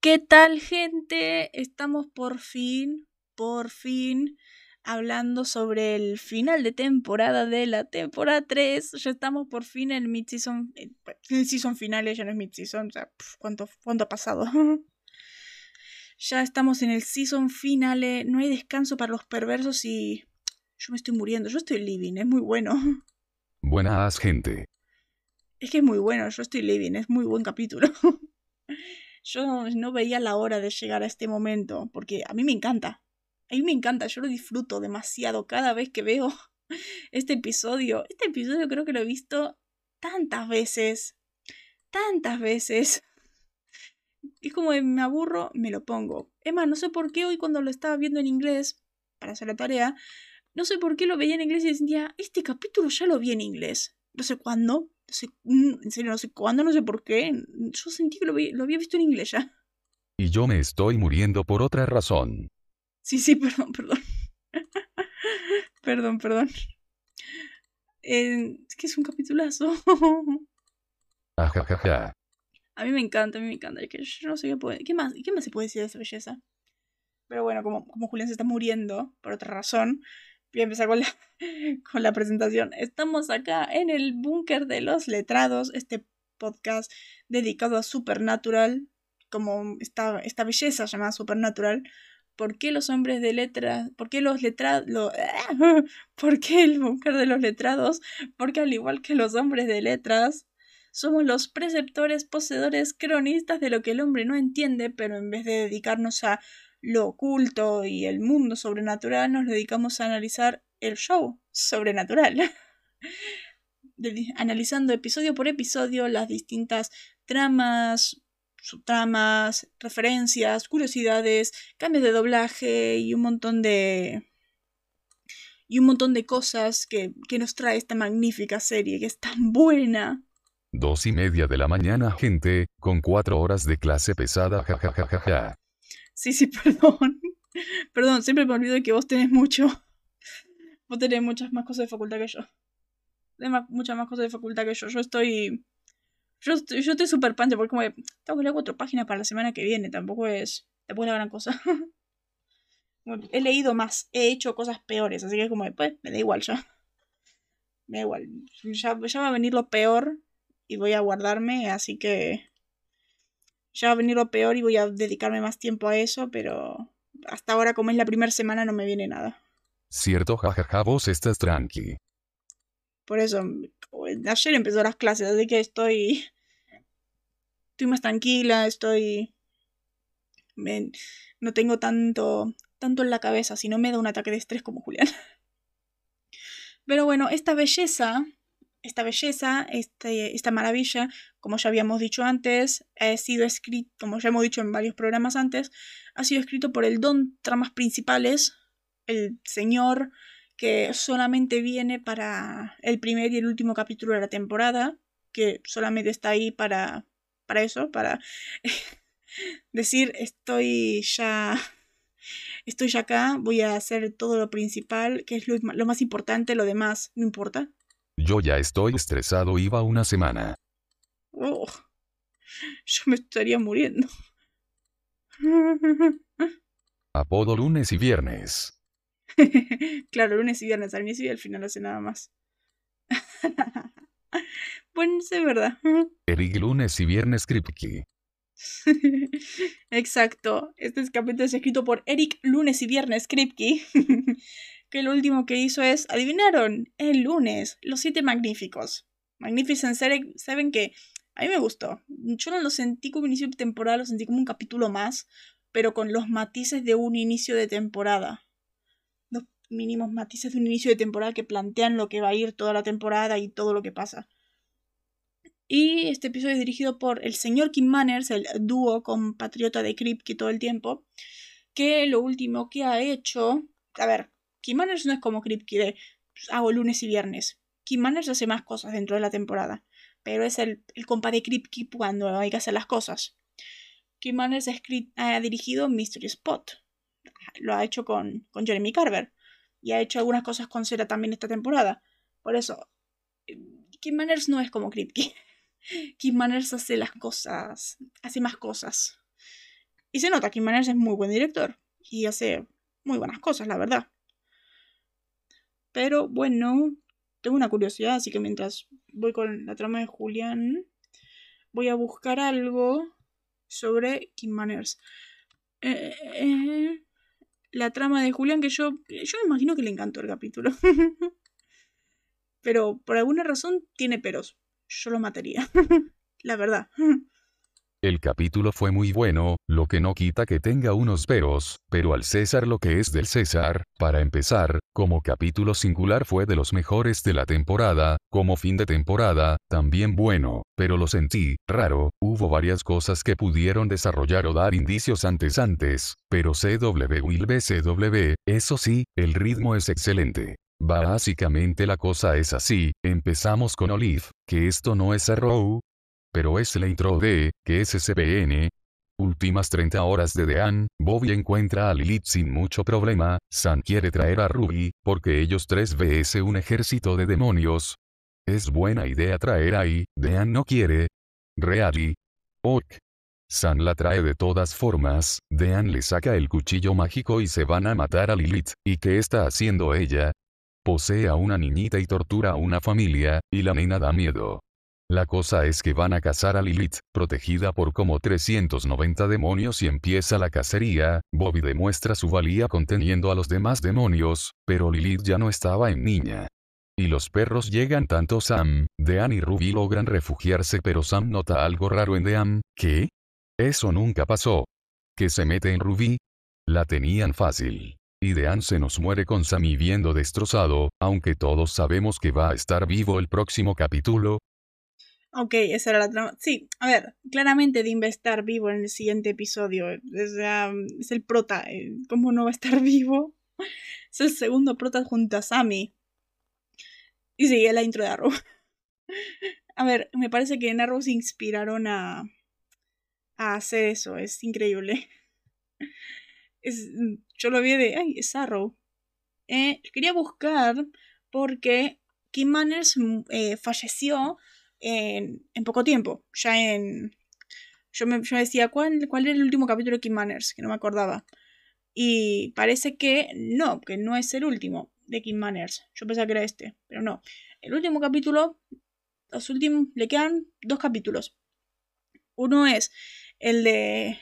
¿Qué tal gente? Estamos por fin, por fin hablando sobre el final de temporada de la temporada 3. Ya estamos por fin en el mid-season, el season final, ya no es mid-season, o sea, ¿cuánto, ¿cuánto ha pasado? ya estamos en el season finale, no hay descanso para los perversos y yo me estoy muriendo, yo estoy living, es muy bueno. Buenas gente. Es que es muy bueno, yo estoy living, es muy buen capítulo. yo no veía la hora de llegar a este momento, porque a mí me encanta. A mí me encanta, yo lo disfruto demasiado cada vez que veo este episodio. Este episodio creo que lo he visto tantas veces. Tantas veces. Es como me aburro, me lo pongo. Más, no sé por qué hoy cuando lo estaba viendo en inglés, para hacer la tarea, no sé por qué lo veía en inglés y decía, este capítulo ya lo vi en inglés. No sé cuándo, no sé, en serio, no sé cuándo, no sé por qué. Yo sentí que lo, lo había visto en inglés ya. Y yo me estoy muriendo por otra razón. Sí, sí, perdón, perdón. perdón, perdón. Eh, es que es un capitulazo. Ajajaja. A mí me encanta, a mí me encanta. Es que yo no sé qué, puede, qué, más, qué más se puede decir de esa belleza. Pero bueno, como, como Julián se está muriendo, por otra razón, voy a empezar con la, con la presentación. Estamos acá en el búnker de los letrados, este podcast dedicado a Supernatural, como esta, esta belleza llamada Supernatural. ¿Por qué los hombres de letras? ¿Por qué los letrados? ¿Por qué el búnker de los letrados? Porque al igual que los hombres de letras, somos los preceptores, poseedores, cronistas de lo que el hombre no entiende, pero en vez de dedicarnos a lo oculto y el mundo sobrenatural, nos dedicamos a analizar el show sobrenatural. analizando episodio por episodio las distintas tramas, subtramas, referencias, curiosidades, cambios de doblaje y un montón de. y un montón de cosas que, que nos trae esta magnífica serie que es tan buena. Dos y media de la mañana, gente, con cuatro horas de clase pesada, jajajaja. Sí, sí, perdón. Perdón, siempre me olvido que vos tenés mucho. Vos tenés muchas más cosas de facultad que yo. Tenés muchas más cosas de facultad que yo. Yo estoy. Yo estoy, yo estoy súper pancha porque como tengo que leer cuatro páginas para la semana que viene. Tampoco es. Tampoco es la gran cosa. he leído más. He hecho cosas peores. Así que como, pues, me da igual ya. Me da igual. Ya va a venir lo peor. Y voy a guardarme. Así que ya va a venir lo peor y voy a dedicarme más tiempo a eso, pero hasta ahora como es la primera semana no me viene nada. Cierto, jajaja, vos estás tranqui. Por eso, ayer empezó las clases, así que estoy... Estoy más tranquila, estoy... no tengo tanto, tanto en la cabeza, si no me da un ataque de estrés como Julián. Pero bueno, esta belleza esta belleza, este, esta maravilla, como ya habíamos dicho antes, ha sido escrito, como ya hemos dicho en varios programas antes, ha sido escrito por el don tramas principales, el señor que solamente viene para el primer y el último capítulo de la temporada, que solamente está ahí para, para eso, para decir estoy ya estoy ya acá, voy a hacer todo lo principal, que es lo, lo más importante, lo demás no importa. Yo ya estoy estresado, iba una semana. Oh, yo me estaría muriendo. Apodo lunes y viernes. claro, lunes y viernes, al inicio y al final hace nada más. bueno, es verdad. Eric lunes y viernes Kripke. Exacto. Este capítulo es escrito por Eric lunes y viernes Kripke que lo último que hizo es, adivinaron, el lunes, Los Siete Magníficos. Magnificent Seven que a mí me gustó. Yo no lo sentí como inicio de temporada, lo sentí como un capítulo más, pero con los matices de un inicio de temporada. Los mínimos matices de un inicio de temporada que plantean lo que va a ir toda la temporada y todo lo que pasa. Y este episodio es dirigido por el señor Kim Manners, el dúo compatriota de Kripke todo el tiempo, que lo último que ha hecho, a ver, Kim Manners no es como Kripke de pues, hago lunes y viernes. Kim Manners hace más cosas dentro de la temporada, pero es el, el compa de Kripke cuando hay que hacer las cosas. Kim Manners ha, dirigido Mystery Spot. Lo ha hecho con, con Jeremy Carver. Y ha hecho algunas cosas con Cera también esta temporada. Por eso, Kim Manners no es como Kripke. Kim Manners hace las cosas, hace más cosas. Y se nota que Manners es muy buen director y hace muy buenas cosas, la verdad. Pero bueno, tengo una curiosidad, así que mientras voy con la trama de Julián, voy a buscar algo sobre Kim Manners. Eh, eh, la trama de Julián, que yo, yo me imagino que le encantó el capítulo. Pero por alguna razón tiene peros. Yo lo mataría. la verdad. El capítulo fue muy bueno, lo que no quita que tenga unos peros, pero al César lo que es del César, para empezar, como capítulo singular fue de los mejores de la temporada, como fin de temporada, también bueno, pero lo sentí, raro, hubo varias cosas que pudieron desarrollar o dar indicios antes antes, pero CW will CW, eso sí, el ritmo es excelente. Básicamente la cosa es así, empezamos con Olive, que esto no es Arrow, pero es la intro de, que es SBN. Últimas 30 horas de Dean, Bobby encuentra a Lilith sin mucho problema, Sam quiere traer a Ruby, porque ellos tres vs un ejército de demonios. Es buena idea traer ahí, Dean no quiere. Reali. Ok. San la trae de todas formas, Dean le saca el cuchillo mágico y se van a matar a Lilith, ¿y qué está haciendo ella? Posee a una niñita y tortura a una familia, y la nena da miedo. La cosa es que van a cazar a Lilith, protegida por como 390 demonios y empieza la cacería, Bobby demuestra su valía conteniendo a los demás demonios, pero Lilith ya no estaba en niña. Y los perros llegan tanto Sam, Dean y Ruby logran refugiarse pero Sam nota algo raro en Dean, ¿qué? Eso nunca pasó. ¿Que se mete en Ruby? La tenían fácil. Y Dean se nos muere con Sammy viendo destrozado, aunque todos sabemos que va a estar vivo el próximo capítulo, Ok, esa era la trama. Sí, a ver, claramente Dean va vivo en el siguiente episodio. Es, es el prota. Eh, ¿Cómo no va a estar vivo? Es el segundo prota junto a Sammy. Y sigue la intro de Arrow. A ver, me parece que en Arrow se inspiraron a, hacer eso. Es increíble. Es, yo lo vi de. Ay, es Arrow. Eh, quería buscar porque Kim Manners eh, falleció en, poco tiempo. Ya en. Yo me, decía, ¿cuál, ¿cuál era el último capítulo de Kim Manners? Que no me acordaba. Y parece que no, que no es el último de Kim Manners. Yo pensaba que era este, pero no. El último capítulo, los últimos, le quedan dos capítulos. Uno es el de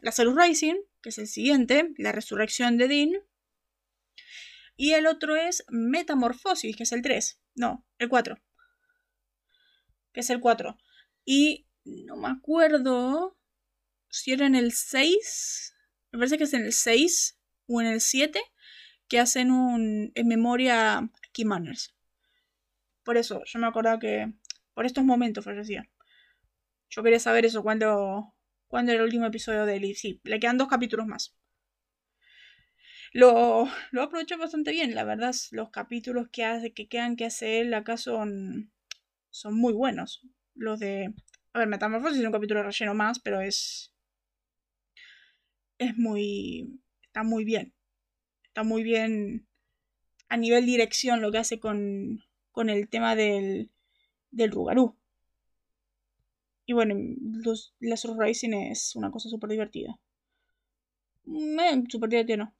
la Salud Rising, que es el siguiente, la resurrección de Dean. Y el otro es Metamorfosis, que es el 3. No, el 4 que es el 4. Y no me acuerdo si era en el 6, me parece que es en el 6 o en el 7, que hacen un en memoria a Key Manners. Por eso, yo me acordaba que por estos momentos fallecía. Yo quería saber eso cuando, cuando era el último episodio de Ellie. Sí, le quedan dos capítulos más. Lo, lo aprovecho bastante bien, la verdad. Los capítulos que, hace, que quedan que hace él acá son, son muy buenos. Los de. A ver, Metamorfosis es un capítulo relleno más, pero es. Es muy. Está muy bien. Está muy bien a nivel dirección lo que hace con, con el tema del, del Rugarú. Y bueno, los, la Surrising es una cosa súper divertida. Eh, súper divertida, no.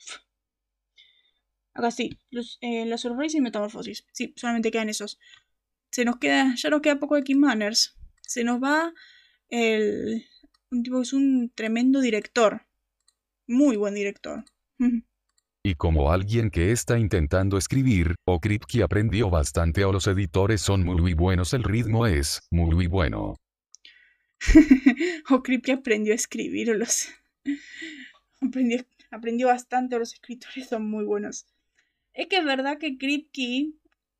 Acá sí, los, eh, Surrising y Metamorfosis. Sí, solamente quedan esos se nos queda, ya nos queda poco de Kim Manners. Se nos va el, un tipo que es un tremendo director. Muy buen director. Y como alguien que está intentando escribir, o Kripke aprendió bastante o los editores son muy buenos, el ritmo es muy bueno. o Kripke aprendió a escribir o los... aprendió, aprendió bastante o los escritores son muy buenos. Es que es verdad que Kripke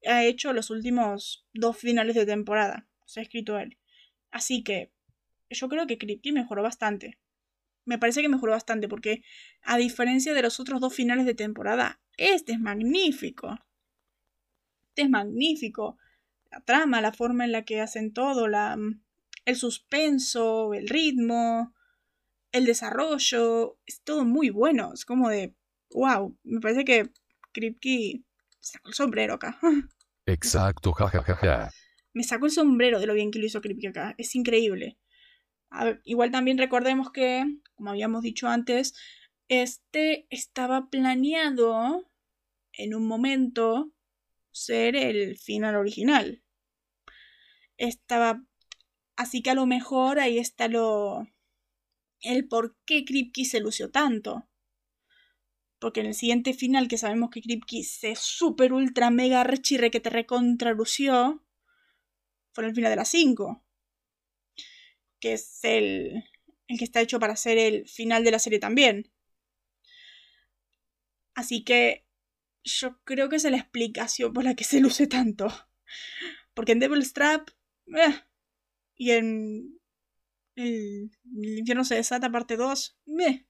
ha hecho los últimos dos finales de temporada. Se ha escrito él. Así que yo creo que Kripke mejoró bastante. Me parece que mejoró bastante porque, a diferencia de los otros dos finales de temporada, este es magnífico. Este es magnífico. La trama, la forma en la que hacen todo, la, el suspenso, el ritmo, el desarrollo, es todo muy bueno. Es como de, wow, me parece que Kripke sacó el sombrero acá. Exacto, jajajaja. Me sacó el sombrero de lo bien que lo hizo Kripke acá. Es increíble. igual también recordemos que, como habíamos dicho antes, este estaba planeado en un momento ser el final original. Estaba. Así que a lo mejor ahí está lo. el por qué Kripke se lució tanto. Porque en el siguiente final, que sabemos que Kripke se super ultra mega rechirre que te recontra lució, fue en el final de las 5. Que es el, el que está hecho para ser el final de la serie también. Así que yo creo que es la explicación por la que se luce tanto. Porque en Devil's Trap. Eh, y en. El, infierno se desata, parte 2. Eh,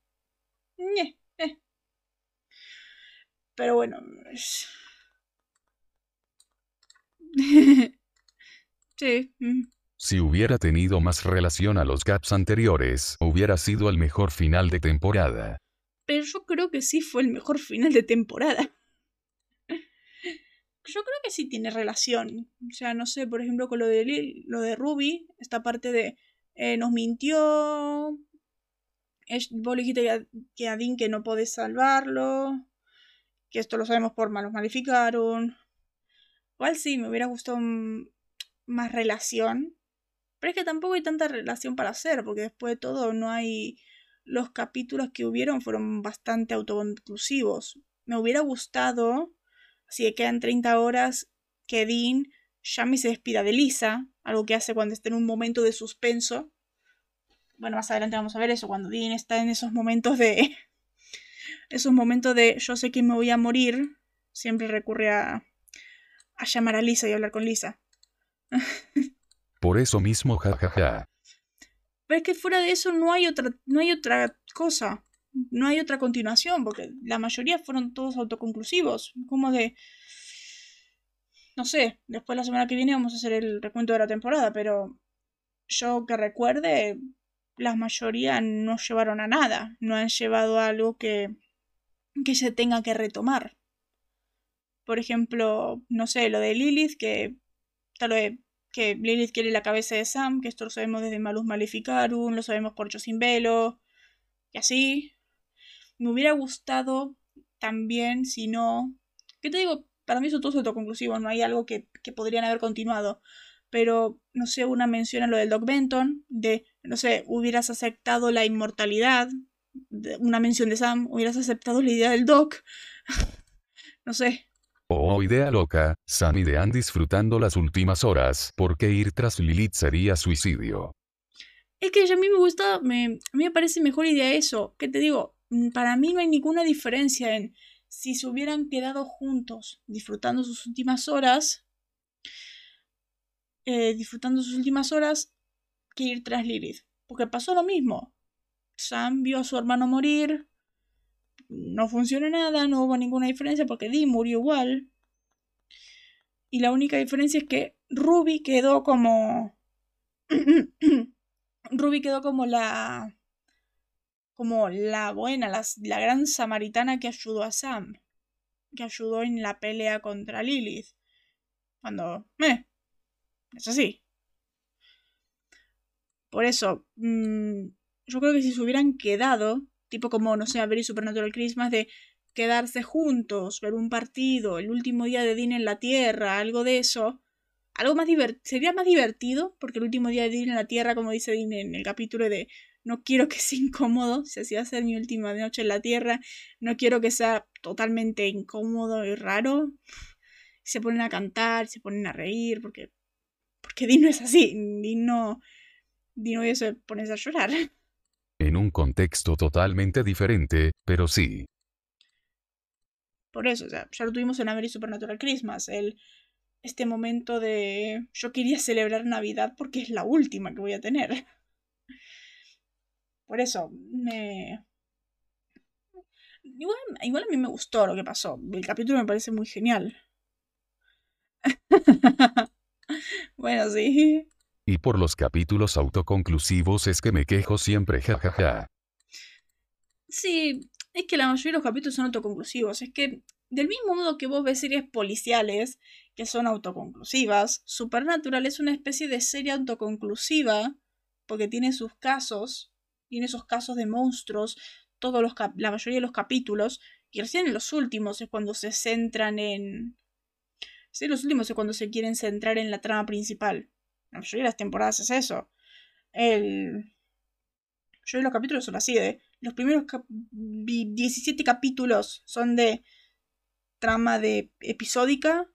eh. Pero bueno. sí. Mm. Si hubiera tenido más relación a los gaps anteriores, hubiera sido el mejor final de temporada. Pero yo creo que sí fue el mejor final de temporada yo creo que sí tiene relación. O sea, no sé, por ejemplo, con lo de, lo de Ruby, esta parte de eh, nos mintió. Es, vos le dijiste que a Dean que no podés salvarlo. Que esto lo sabemos por malos malificaron. Igual sí, me hubiera gustado más relación. Pero es que tampoco hay tanta relación para hacer, porque después de todo no hay. Los capítulos que hubieron fueron bastante autoconclusivos. Me hubiera gustado si le quedan 30 horas, que Dean y se despida de Lisa, algo que hace cuando está en un momento de suspenso. Bueno, más adelante vamos a ver eso, cuando Dean está en esos momentos de... esos momentos de yo sé que me voy a morir, siempre recurre a, a llamar a Lisa y hablar con Lisa. Por eso mismo, jajaja. Pero es que fuera de eso no hay otra, no hay otra cosa no hay otra continuación, porque la mayoría fueron todos autoconclusivos. Como de. No sé, después la semana que viene vamos a hacer el recuento de la temporada, pero yo que recuerde, la mayoría no llevaron a nada, no han llevado a algo que, que se tenga que retomar. Por ejemplo, no sé, lo de Lilith, que tal vez que Lilith quiere la cabeza de Sam, que esto lo sabemos desde Malus Maleficarum, lo sabemos por Sin Velo, y así. Me hubiera gustado también, si no. ¿Qué te digo? Para mí eso todo es autoconclusivo, no hay algo que, podrían haber continuado. Pero, no sé, una mención a lo del Doc Benton, de, no sé, hubieras aceptado la inmortalidad, una mención de Sam, hubieras aceptado la idea del Doc. no sé, Oh, idea loca, Sam y Dean disfrutando las últimas horas, porque ir tras Lilith sería suicidio. Es que a mí me gusta, me, a mí me parece mejor idea eso. ¿Qué te digo? Mm, para mí no hay ninguna diferencia en si se hubieran quedado juntos disfrutando sus últimas horas, eh, disfrutando sus últimas horas, que ir tras Lilith. Porque pasó lo mismo. Sam vio a su hermano morir, no funcionó nada, no hubo ninguna diferencia porque Dee murió igual. Y la única diferencia es que Ruby quedó como... Ruby quedó como la como la buena, la, gran samaritana que ayudó a Sam, que ayudó en la pelea contra Lilith. Cuando... Eh, es así. Por eso, mm, yo creo que si se hubieran quedado, tipo como, no sé, a ver Supernatural Christmas, de quedarse juntos, ver un partido, el último día de Dean en la Tierra, algo de eso, algo más sería más divertido, porque el último día de Dean en la Tierra, como dice Dean en el capítulo de no quiero que sea incómodo, si así va a ser mi última noche en la Tierra, no quiero que sea totalmente incómodo y raro. Se ponen a cantar, se ponen a reír, porque, porque Dino es así, Dino, Dino y se pones a llorar. En un contexto totalmente diferente, pero sí. Por eso, o sea, ya lo tuvimos en American Supernatural Christmas, el, este momento de yo quería celebrar Navidad porque es la última que voy a tener. Por eso, me... Igual a mí me gustó lo que pasó. El capítulo me parece muy genial. bueno, sí. Y por los capítulos autoconclusivos es que me quejo siempre, jajaja. Sí, es que la mayoría de los capítulos son autoconclusivos. Es que, del mismo modo que vos ves series policiales que son autoconclusivas, Supernatural es una especie de serie autoconclusiva porque tiene sus casos, tiene esos casos de monstruos, todos los la mayoría de los capítulos, y recién en los últimos es cuando se centran en... Sí, los últimos es cuando se quieren centrar en la trama principal. La mayoría de las temporadas es eso. El... Yo los capítulos son así, de... Los primeros 17 capítulos son de trama de episódica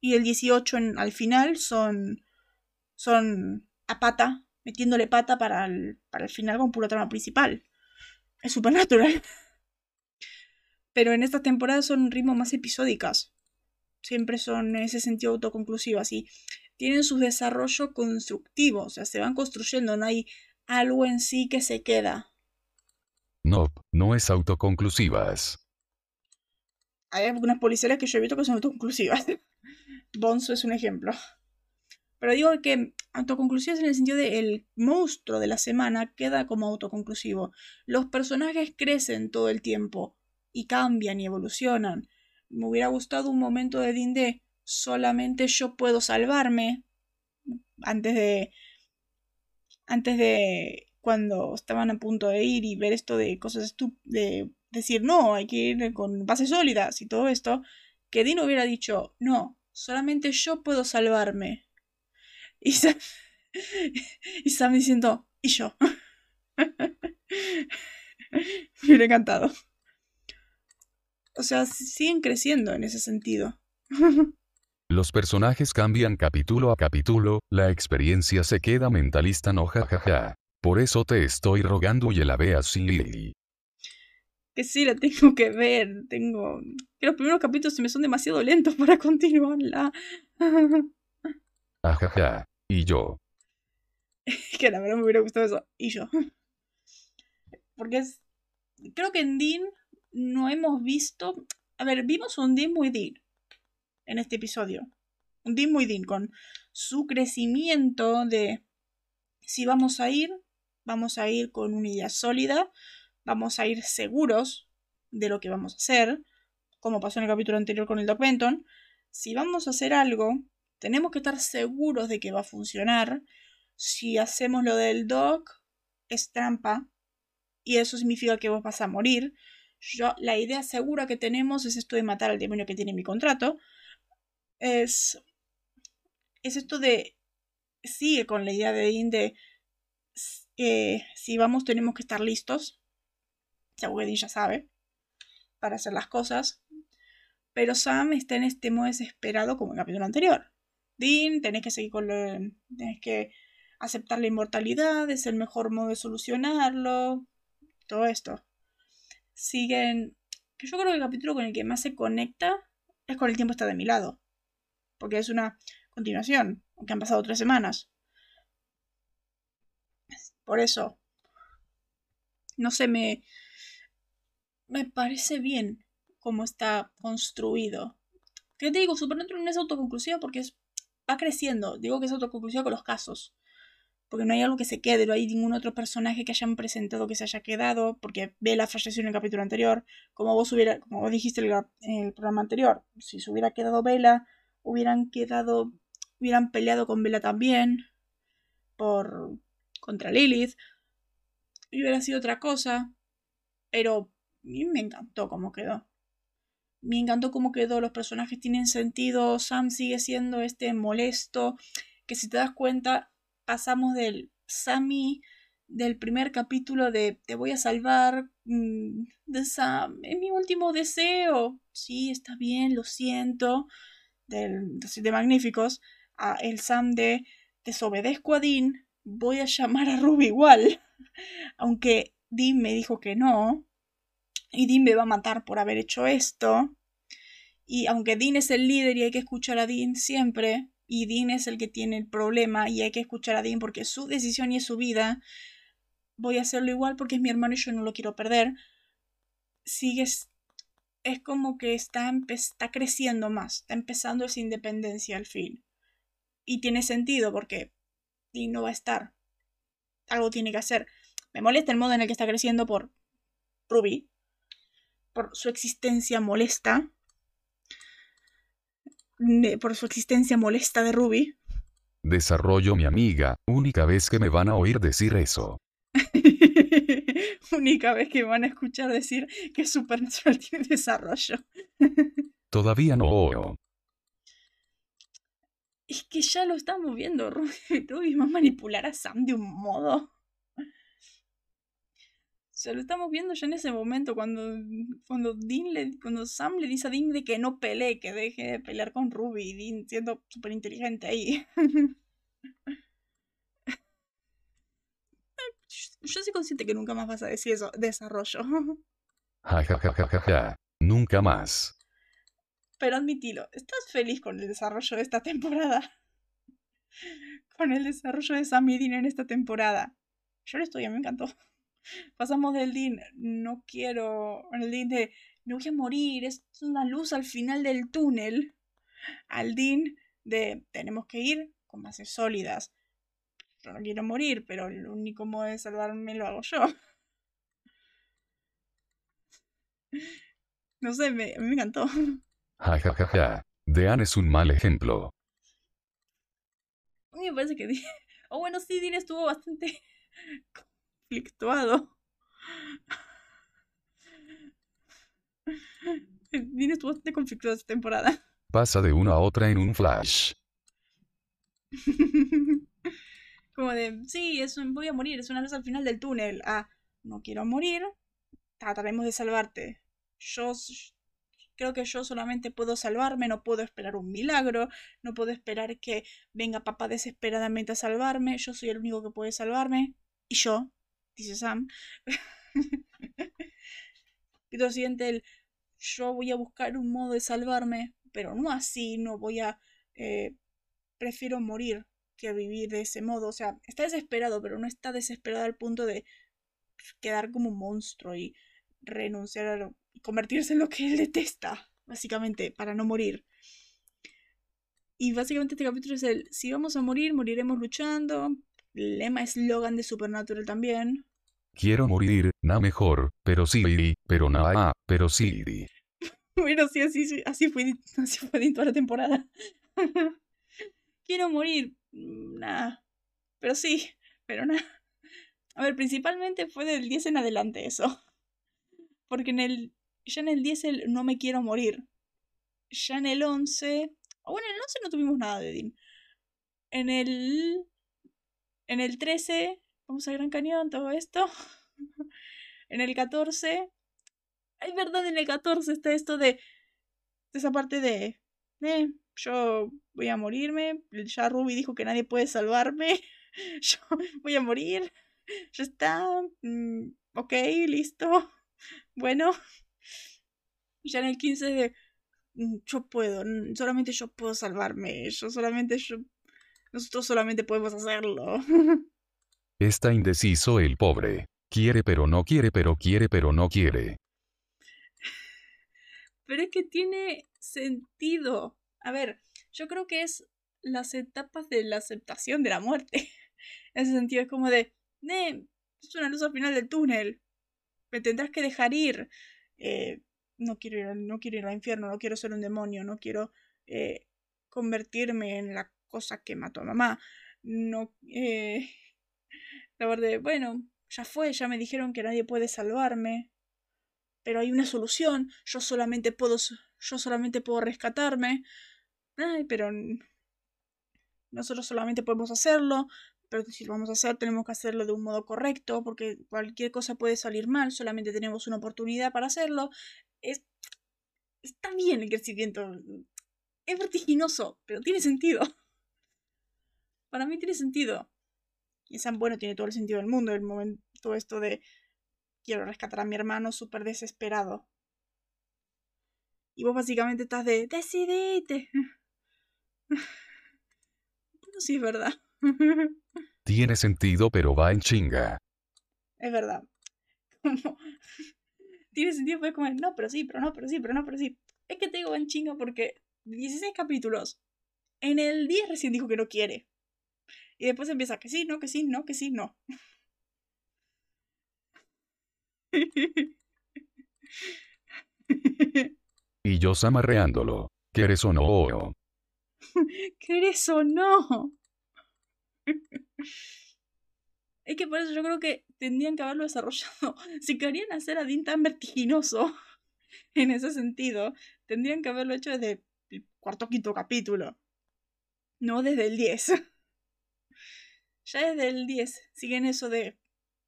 y el 18 al final son son a pata, metiéndole pata para el, para el final con pura trama principal. Es supernatural. Pero en esta temporada son ritmos más episódicas. Siempre son en ese sentido autoconclusivas y tienen su desarrollo constructivo, o sea, se van construyendo, no hay algo en sí que se queda. No, no es autoconclusivas. Hay algunas policiales que yo he visto que son autoconclusivas. Bonzo es un ejemplo. Pero digo que autoconclusivas en el sentido de el monstruo de la semana queda como autoconclusivo. Los personajes crecen todo el tiempo y cambian y evolucionan. Me hubiera gustado un momento de Dinde solamente yo puedo salvarme antes de antes de cuando estaban a punto de ir y ver esto de cosas de decir no, hay que ir con bases sólidas y todo esto, que Dean hubiera dicho no, solamente yo puedo salvarme. Y Sam diciendo, y yo. Me hubiera encantado. O sea, siguen creciendo en ese sentido. Los personajes cambian capítulo a capítulo, la experiencia se queda mentalista no jajaja. Por eso te estoy rogando y la veas Lily. Que sí, la tengo que ver. Tengo. Que los primeros capítulos se me son demasiado lentos para continuarla. Ajaja. Y yo. que la verdad me hubiera gustado eso. Y yo. Porque es. Creo que en Dean no hemos visto. A ver, vimos un Dean muy Dean en este episodio. Dean muy Dean con su crecimiento de si vamos a ir, vamos a ir con una idea sólida, vamos a ir seguros de lo que vamos a hacer, como pasó en el capítulo anterior con el Doc Benton. Si vamos a hacer algo, tenemos que estar seguros de que va a funcionar. Si hacemos lo del Doc, es trampa. Y eso significa que vos vas a morir. Yo, la idea segura que tenemos es esto de matar al demonio que tiene mi contrato. Es. Es esto de. Sigue con la idea de Dean de. Eh, si vamos, tenemos que estar listos. Seguro que ya sabe. Para hacer las cosas. Pero Sam está en este modo desesperado como en el capítulo anterior. Dean, tenés que seguir con lo. Tenés que aceptar la inmortalidad, es el mejor modo de solucionarlo. Todo esto. Siguen. Que yo creo que el capítulo con el que más se conecta es con el tiempo está de mi lado. Porque es una continuación, aunque han pasado tres semanas. Por eso. No sé, me. Me parece bien cómo está construido. ¿Qué te digo? Supernatural no es autoconclusiva porque es va creciendo. Digo que es autoconclusiva con los casos. Porque no hay algo que se quede, no hay ningún otro personaje que hayan presentado que se haya quedado, porque Bella falleció en el capítulo anterior. Como vos hubiera, como dijiste en el programa anterior, si se hubiera quedado Bella, hubieran quedado, hubieran peleado con Bella también. Por. contra Lilith. Y hubiera sido otra cosa. Pero me encantó cómo quedó me encantó cómo quedó, los personajes tienen sentido, Sam sigue siendo este molesto, que si te das cuenta, pasamos del Sammy del primer capítulo de te voy a salvar, mm, de Sam, es mi último deseo, sí, está bien, lo siento, del, de Magníficos, a el Sam de desobedezco a Dean, voy a llamar a Ruby igual, aunque Dean me dijo que no, y Dean me va a matar por haber hecho esto. Y aunque Dean es el líder y hay que escuchar a Dean siempre, y Dean es el que tiene el problema y hay que escuchar a Dean porque es su decisión y es su vida, voy a hacerlo igual porque es mi hermano y yo no lo quiero perder. Sigues. Es como que está, está creciendo más, está empezando esa independencia al fin. Y tiene sentido porque Dean no va a estar. Algo tiene que hacer. Me molesta el modo en el que está creciendo por Ruby, por su existencia molesta, por su existencia molesta de Ruby. Desarrollo mi amiga, única vez que me van a oír decir eso. única vez que van a escuchar decir que Supernatural tiene desarrollo. Todavía no. Es que ya lo estamos viendo. Ruby, va a manipular a Sam de un modo. O lo estamos viendo ya en ese momento cuando, cuando, Dean le, cuando Sam le dice a Dean de que no pelee, que deje de pelear con Ruby, Dean siendo súper inteligente ahí. Yo soy consciente que nunca más vas a decir eso, desarrollo. Ja, Nunca más. Pero admitilo, ¿estás feliz con el desarrollo de esta temporada? Con el desarrollo de Sam y Dean en esta temporada. Yo lo estoy, a mí me encantó. Pasamos del Dean, no quiero, el Dean de, no voy a morir, es una luz al final del túnel, al Dean de, tenemos que ir con bases sólidas. Yo no quiero morir, pero el único modo de salvarme lo hago yo. No sé, me, a mí me encantó. Ja, ja, ja, ja. Dean es un mal ejemplo. A mí me parece que... O oh, bueno, sí, Dean estuvo bastante conflictuado. Dean estuvo bastante conflictuado esta temporada. Pasa de una a otra en un flash. Como de, sí, es voy a morir, es una luz al final del túnel. Ah, no quiero morir, trataremos de salvarte. Yo creo que yo solamente puedo salvarme, no puedo esperar un milagro, no puedo esperar que venga papá desesperadamente a salvarme, yo soy el único que puede salvarme. Y yo, dice Sam. y lo siguiente, el, yo voy a buscar un modo de salvarme, pero no así, no voy a... Eh, prefiero morir que vivir de ese modo. O sea, está desesperado, pero no está desesperado al punto de quedar como un monstruo y renunciar a lo, convertirse en lo que él detesta, básicamente, para no morir. Y básicamente este capítulo es el, si vamos a morir, moriremos luchando. Lema eslogan de Supernatural también. Quiero morir, na mejor, pero sí, pero nada, pero sí. bueno, sí, así, así, fue, así fue toda la temporada. Quiero morir, nada. Pero sí, pero nada. A ver, principalmente fue del 10 en adelante eso. Porque en el. Ya en el 10 el no me quiero morir. Ya en el 11. O bueno, en el 11 no tuvimos nada de Dean. En el. En el 13. Vamos a Gran Cañón, todo esto. en el 14. Hay verdad, en el 14 está esto de. de esa parte de. Eh, yo voy a morirme, ya Ruby dijo que nadie puede salvarme, yo voy a morir, ya está, mm, ok, listo, bueno, ya en el 15 de, mm, yo puedo, solamente yo puedo salvarme, yo solamente, yo, nosotros solamente podemos hacerlo. Está indeciso el pobre. Quiere pero no quiere pero quiere pero no quiere. Pero es que tiene sentido. A ver, yo creo que es las etapas de la aceptación de la muerte. en ese sentido es como de, eh, es una luz al final del túnel. Me tendrás que dejar ir. Eh, no, quiero ir no quiero ir al infierno, no quiero ser un demonio, no quiero eh, convertirme en la cosa que mató a mamá. No, eh, la verdad, bueno, ya fue, ya me dijeron que nadie puede salvarme. Pero hay una solución, yo solamente puedo, yo solamente puedo rescatarme ay, pero nosotros solamente podemos hacerlo, pero si lo vamos a hacer tenemos que hacerlo de un modo correcto, porque cualquier cosa puede salir mal, solamente tenemos una oportunidad para hacerlo. Es, está bien el crecimiento. Es vertiginoso, pero tiene sentido. Para mí tiene sentido. Y es bueno, tiene todo el sentido del mundo, el momento esto de quiero rescatar a mi hermano súper desesperado. Y vos básicamente estás de, decidite. Bueno, sí, es verdad. Tiene sentido, pero va en chinga. Es verdad. Tiene sentido, pero es como, no, pero sí, pero no, pero sí, pero no, pero sí. Es que te digo en chinga porque 16 capítulos. En el 10 recién dijo que no quiere. Y después empieza que sí, no, que sí, no, que sí, no. y yo amarreándolo. ¿Quieres o no? ¿Querés o no? Es que por eso yo creo que tendrían que haberlo desarrollado. Si querían hacer a Dean tan vertiginoso, en ese sentido, tendrían que haberlo hecho desde el cuarto o quinto capítulo. No desde el 10. Ya desde el 10 siguen eso de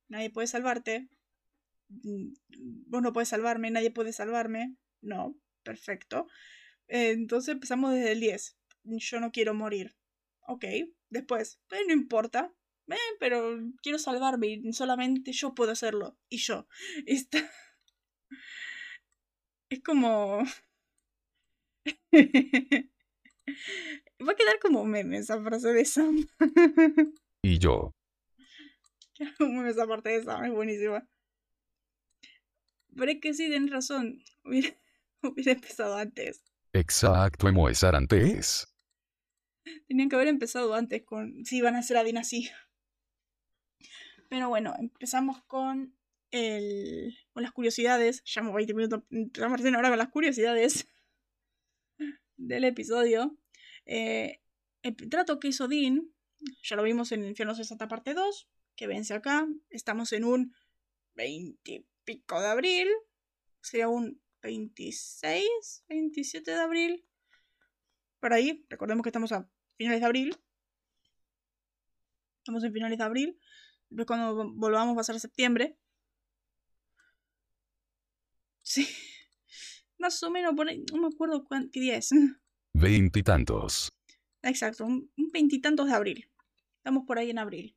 nadie puede salvarte. Mm, vos no puedes salvarme, nadie puede salvarme. No, perfecto. Eh, entonces empezamos desde el 10. Yo no quiero morir. Ok, después, pero no importa, eh, pero quiero salvarme y solamente yo puedo hacerlo. Y yo. Está... Es como... Va a quedar como meme esa frase de Sam. y yo. Esa parte de Sam, es buenísima. Pero es que sí, den razón. Hubiera, hubiera empezado antes. Exacto, empezar antes. Tenían que haber empezado antes con si iban a hacer a Dean así. Pero bueno, empezamos con el, con las curiosidades. Llamo 20 minutos. Recién ahora las curiosidades del episodio. Eh, el trato que hizo Dean, ya lo vimos en Infierno Santa parte 2, que vence acá. Estamos en un 20 pico de abril. Sería un 26, 27 de abril. Por ahí, recordemos que estamos a finales de abril. Estamos en finales de abril. Después cuando volvamos va a ser septiembre. Sí. Más o menos, por ahí, no me acuerdo qué día es. Veintitantos. Exacto, un veintitantos de abril. Estamos por ahí en abril.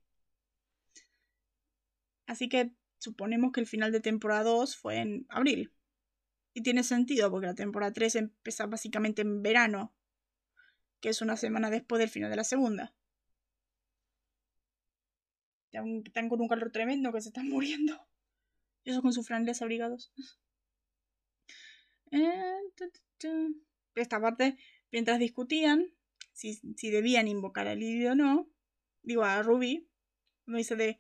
Así que suponemos que el final de temporada 2 fue en abril. Y tiene sentido porque la temporada 3 empieza básicamente en verano, que es una semana después del final de la segunda están con un calor tremendo que se están muriendo. Y eso con sus franelas abrigados. Eh, esta parte, mientras discutían si, si debían invocar a Lily o no, digo a Ruby, me dice de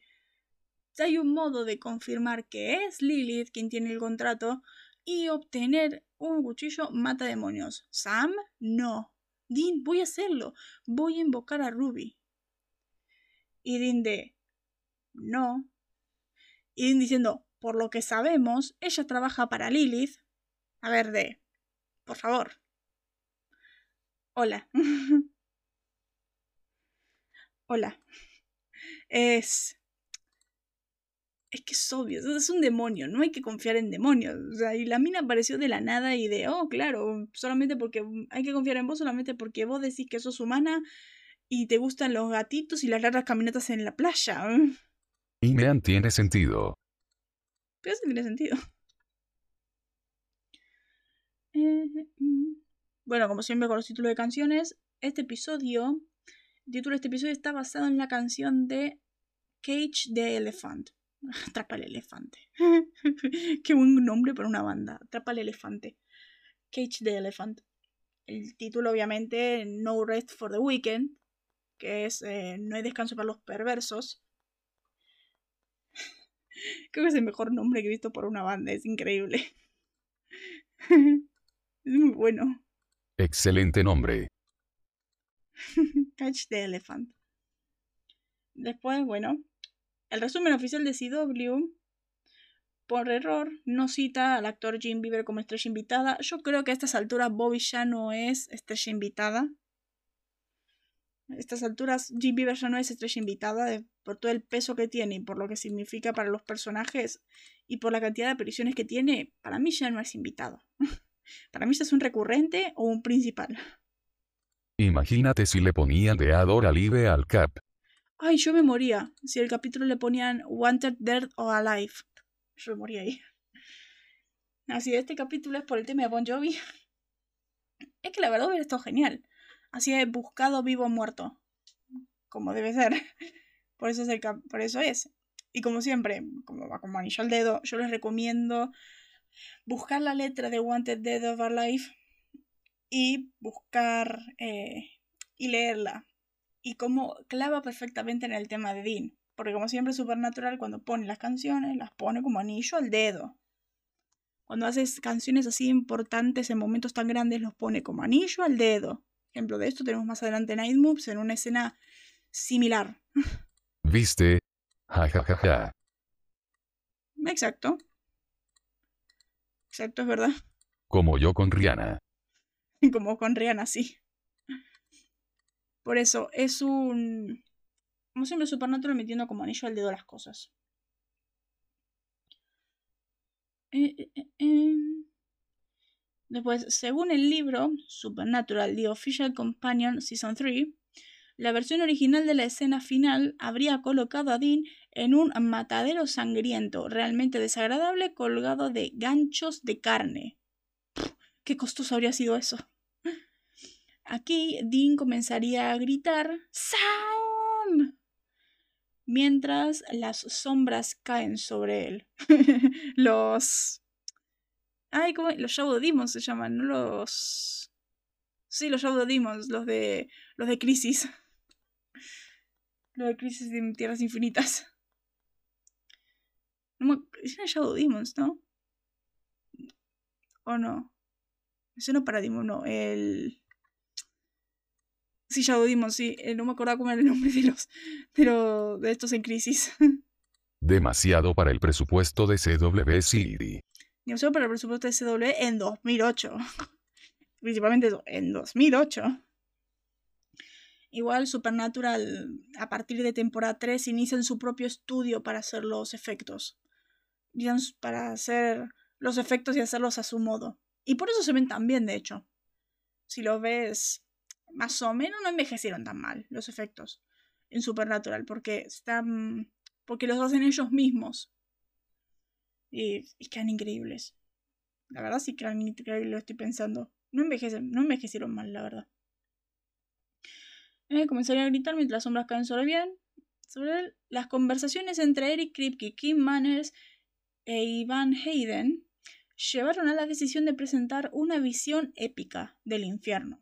hay un modo de confirmar que es Lilith quien tiene el contrato y obtener un cuchillo mata demonios. Sam, no. Dean, voy a hacerlo. Voy a invocar a Ruby. Y Dean de no. Y diciendo, por lo que sabemos, ella trabaja para Lilith. A ver, de... Por favor. Hola. Hola. Es... Es que es obvio, es un demonio, no hay que confiar en demonios. O sea, y la mina apareció de la nada y de, oh, claro, solamente porque hay que confiar en vos, solamente porque vos decís que sos humana y te gustan los gatitos y las largas caminatas en la playa. Y me tiene sentido. Pero eso tiene sentido. Eh, mm. bueno, como siempre con los títulos de canciones, este episodio, el título de este episodio está basado en la canción de Cage the Elephant. Atrapa el elefante. Qué buen nombre para una banda. Atrapa el elefante. Cage the Elephant. El título, obviamente, No Rest for the Weekend, que es eh, No hay descanso para los perversos. Creo que es el mejor nombre que he visto por una banda, es increíble. es muy bueno. Excelente nombre. Catch the Elephant. Después, bueno, el resumen oficial de CW, por error, no cita al actor Jim Beaver como estrella invitada. Yo creo que a estas alturas Bobby ya no es estrella invitada. A estas alturas Jim Beaver ya no es estrella invitada por todo el peso que tiene y por lo que significa para los personajes y por la cantidad de apariciones que tiene, para mí ya no es invitado. para mí ya es un recurrente o un principal. Imagínate si le ponían de Adora Live al Cap. Ay, yo me moría. Si el capítulo le ponían Wanted, Dead o Alive. Yo me moría ahí. Así, este capítulo es por el tema de Bon Jovi. Es que la verdad hubiera estado genial. Así he buscado vivo o muerto. Como debe ser. Por eso es el por eso es. Y como siempre, como va como anillo al dedo, yo les recomiendo buscar la letra de Wanted Dead of Our Life y buscar eh, y leerla. Y como clava perfectamente en el tema de Dean. Porque como siempre Supernatural cuando pone las canciones las pone como anillo al dedo. Cuando haces canciones así importantes en momentos tan grandes los pone como anillo al dedo. Ejemplo de esto tenemos más adelante Night Moves en una escena similar. ¿Viste? Ja ja ja ja. Exacto. Exacto, es verdad. Como yo con Rihanna. Como con Rihanna, sí. Por eso, es un. Como siempre, Supernatural metiendo como anillo al dedo las cosas. Eh, eh, eh. Después, según el libro Supernatural, The Official Companion Season 3, la versión original de la escena final habría colocado a Dean en un matadero sangriento, realmente desagradable, colgado de ganchos de carne. qué costoso habría sido eso. Aquí Dean comenzaría a gritar ¡Sam! mientras las sombras caen sobre él. los. Ay, ¿cómo? Los Shadow Demons se llaman, ¿no? Los. Sí, los Shadow Demons, los de. los de Crisis. Los de Crisis de Tierras Infinitas. No me... Shadow Demons, ¿no? ¿O no? Ese no Paradigm, no. El. Sí, Shadow Demons, sí. Eh, no me acordaba cómo era el nombre de los. Pero de estos en crisis. Demasiado para el presupuesto de CWCD. Demasiado para el presupuesto de CW en 2008. Principalmente en 2008. Igual Supernatural, a partir de temporada 3, inician su propio estudio para hacer los efectos. Para hacer los efectos y hacerlos a su modo. Y por eso se ven tan bien, de hecho. Si lo ves más o menos, no envejecieron tan mal los efectos en Supernatural, porque están. porque los hacen ellos mismos. Y, y quedan increíbles. La verdad sí quedan increíbles, lo estoy pensando. No envejecen, no envejecieron mal, la verdad. Eh, comenzaría a gritar mientras las sombras caen sobre bien. Sobre él. Las conversaciones entre Eric Kripke, Kim Manners e Ivan Hayden llevaron a la decisión de presentar una visión épica del infierno.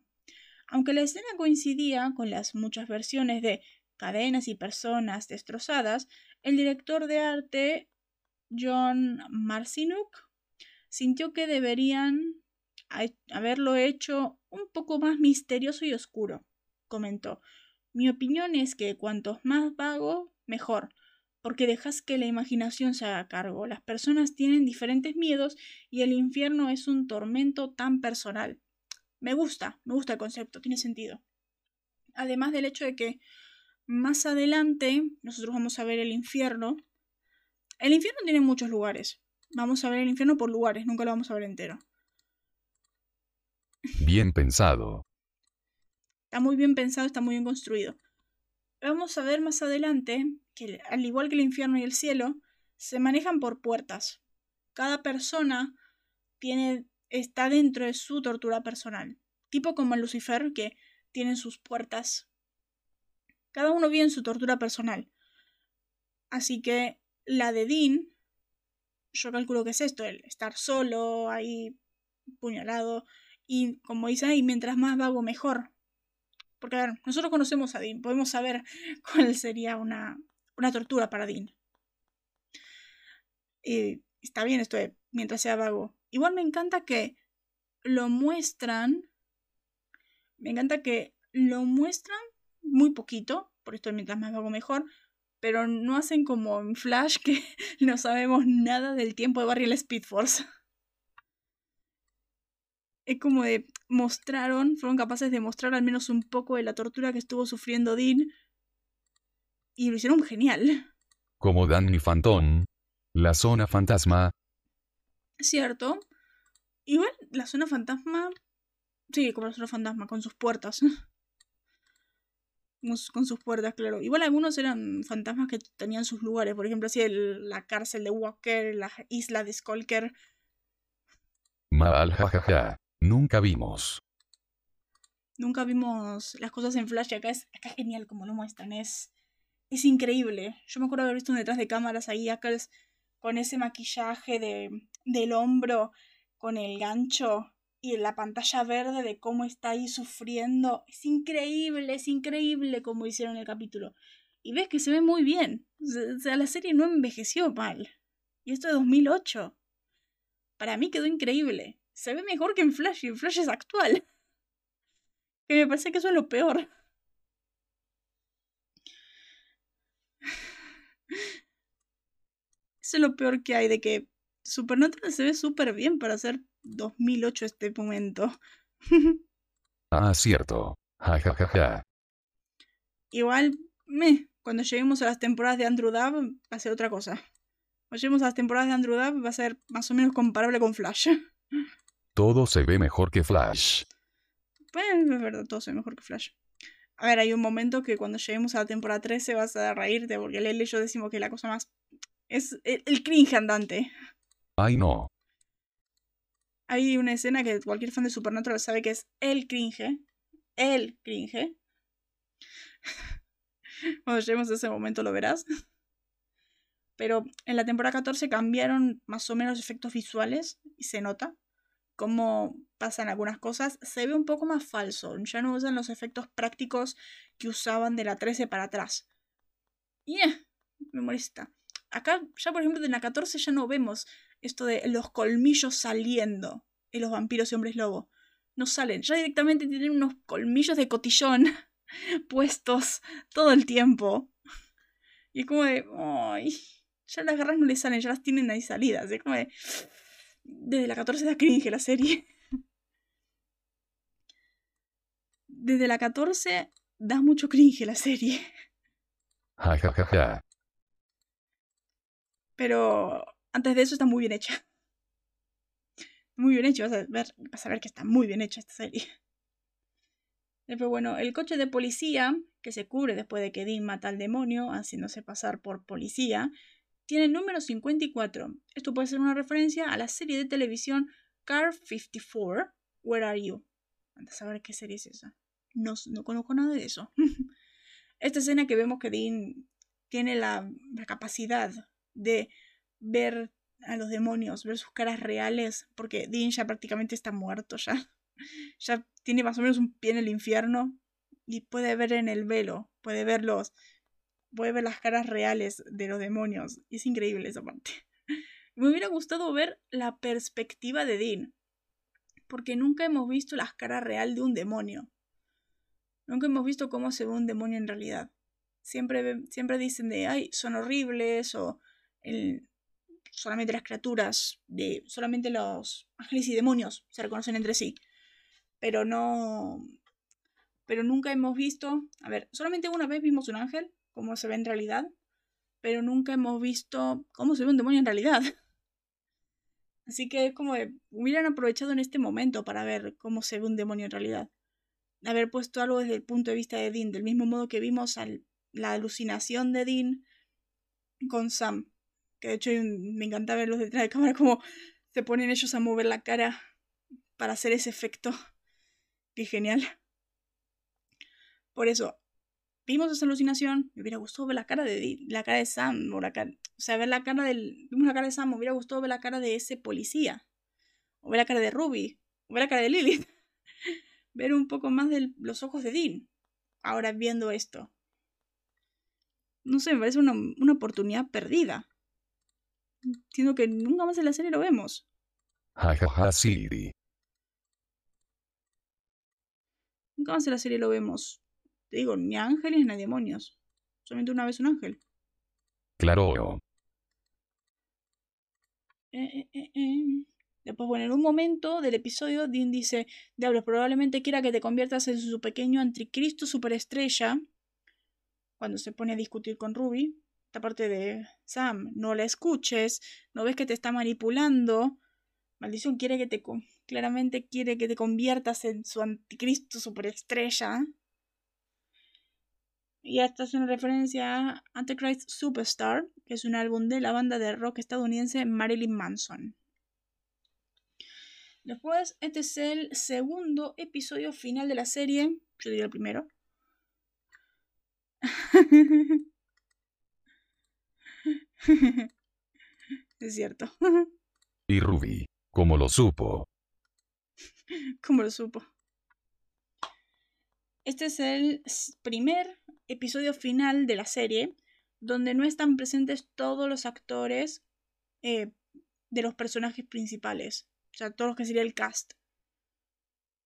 Aunque la escena coincidía con las muchas versiones de cadenas y personas destrozadas, el director de arte John Marcinuk sintió que deberían haberlo hecho un poco más misterioso y oscuro comentó. Mi opinión es que cuantos más vago, mejor, porque dejas que la imaginación se haga cargo. Las personas tienen diferentes miedos y el infierno es un tormento tan personal. Me gusta, me gusta el concepto, tiene sentido. Además del hecho de que más adelante nosotros vamos a ver el infierno. El infierno tiene muchos lugares. Vamos a ver el infierno por lugares, nunca lo vamos a ver entero. Bien pensado. Está muy bien pensado, está muy bien construido. Vamos a ver más adelante que, al igual que el infierno y el cielo, se manejan por puertas. Cada persona tiene, está dentro de su tortura personal. Tipo como Lucifer, que tienen sus puertas. Cada uno vive en su tortura personal. Así que la de Dean, yo calculo que es esto, el estar solo, ahí puñalado, y como dice ahí, mientras más vago mejor. Porque, a ver, nosotros conocemos a Dean, podemos saber cuál sería una, una tortura para Dean. Y está bien esto de mientras sea vago. Igual me encanta que lo muestran. Me encanta que lo muestran muy poquito, por esto mientras más vago mejor, pero no hacen como en Flash que no sabemos nada del tiempo de Barry el Speed Force es como de mostraron, fueron capaces de mostrar al menos un poco de la tortura que estuvo sufriendo Dean y lo hicieron genial. Como Danny Phantom, la zona fantasma. Cierto. Igual la zona fantasma. Sí, como la zona fantasma, con sus puertas. con sus puertas, claro. Igual algunos eran fantasmas que tenían sus lugares. Por ejemplo, así la cárcel de Walker, la isla de Skulker. Mal, jajaja. Nunca vimos. Nunca vimos las cosas en flash. Acá es, acá es genial como lo muestran. Es, es increíble. Yo me acuerdo haber visto un detrás de cámaras ahí, acá es, con ese maquillaje de, del hombro, con el gancho y la pantalla verde de cómo está ahí sufriendo. Es increíble, es increíble como hicieron el capítulo. Y ves que se ve muy bien. O sea, la serie no envejeció mal. Y esto de 2008. Para mí quedó increíble se ve mejor que en Flash y en Flash es actual. Que me parece que eso es lo peor. Es lo peor que hay, de que Supernatural se ve súper bien para hacer 2008 este momento. ah, cierto. Ja, ja, ja, ja. Igual, me, cuando lleguemos a las temporadas de Andrew Dab, va a ser otra cosa. Cuando lleguemos a las temporadas de Andrew Dab, va a ser más o menos comparable con Flash. Todo se ve mejor que Flash. Pues es verdad, todo se ve mejor que Flash. A ver, hay un momento que cuando lleguemos a la temporada 13 vas a reírte porque Lele y yo decimos que la cosa más... Es el, el cringe andante. Ay, no. Hay una escena que cualquier fan de Supernatural sabe que es el cringe. El cringe. Cuando lleguemos a ese momento lo verás. Pero en la temporada 14 cambiaron más o menos efectos visuales y se nota cómo pasan algunas cosas. Se ve un poco más falso. Ya no usan los efectos prácticos que usaban de la 13 para atrás. Yeah, me molesta. Acá, ya por ejemplo, en la 14 ya no vemos esto de los colmillos saliendo en los vampiros y hombres lobo. No salen, ya directamente tienen unos colmillos de cotillón puestos todo el tiempo. Y es como de, ay, ya las garras no le salen, ya las tienen ahí salidas. Es como de, desde la 14 da cringe la serie. Desde la 14 da mucho cringe la serie. Ja, ja. Pero antes de eso está muy bien hecha. Muy bien hecho, vas a ver, vas a ver que está muy bien hecha esta serie. Después, bueno, el coche de policía, que se cubre después de que Dean mata al demonio, haciéndose pasar por policía, tiene el número 54. Esto puede ser una referencia a la serie de televisión Car 54, Where Are You? Antes de saber qué serie es esa. No, no conozco nada de eso. Esta escena que vemos que Dean tiene la, la capacidad de ver a los demonios, ver sus caras reales, porque Dean ya prácticamente está muerto ya. Ya tiene más o menos un pie en el infierno y puede ver en el velo, puede ver los, puede ver las caras reales de los demonios. Es increíble esa parte. Me hubiera gustado ver la perspectiva de Dean, porque nunca hemos visto la cara real de un demonio. Nunca hemos visto cómo se ve un demonio en realidad. Siempre, siempre dicen de, ay, son horribles o solamente las criaturas, de solamente los ángeles y demonios se reconocen entre sí. Pero no. Pero nunca hemos visto. A ver, solamente una vez vimos un ángel, como se ve en realidad. Pero nunca hemos visto cómo se ve un demonio en realidad. Así que es como de, hubieran aprovechado en este momento para ver cómo se ve un demonio en realidad. Haber puesto algo desde el punto de vista de Dean, del mismo modo que vimos la alucinación de Dean con Sam que de hecho me encanta verlos detrás de cámara como se ponen ellos a mover la cara para hacer ese efecto. Qué genial. Por eso, vimos esa alucinación, me hubiera gustado ver la cara de la cara de Sam, o, la cara, o sea, ver la cara del. Vimos la cara de Sam, me hubiera gustado ver la cara de ese policía. O ver la cara de Ruby. O ver la cara de Lilith. ver un poco más de los ojos de Dean. Ahora viendo esto. No sé, me parece una, una oportunidad perdida. Siendo que nunca más en la serie lo vemos. Jajaja, Siri. Nunca más en la serie lo vemos. Te digo, ni ángeles ni demonios. Solamente una vez un ángel. Claro. Eh, eh, eh, Después, bueno, en un momento del episodio, Dean dice, Diablos, probablemente quiera que te conviertas en su pequeño anticristo superestrella. Cuando se pone a discutir con Ruby esta parte de Sam, no la escuches, no ves que te está manipulando. Maldición quiere que te claramente quiere que te conviertas en su anticristo superestrella. Y esta es una referencia a Antichrist Superstar, que es un álbum de la banda de rock estadounidense Marilyn Manson. Después, este es el segundo episodio final de la serie. Yo diría el primero. es cierto. y Ruby, ¿cómo lo supo? ¿Cómo lo supo? Este es el primer episodio final de la serie donde no están presentes todos los actores eh, de los personajes principales. O sea, todos los que sería el cast.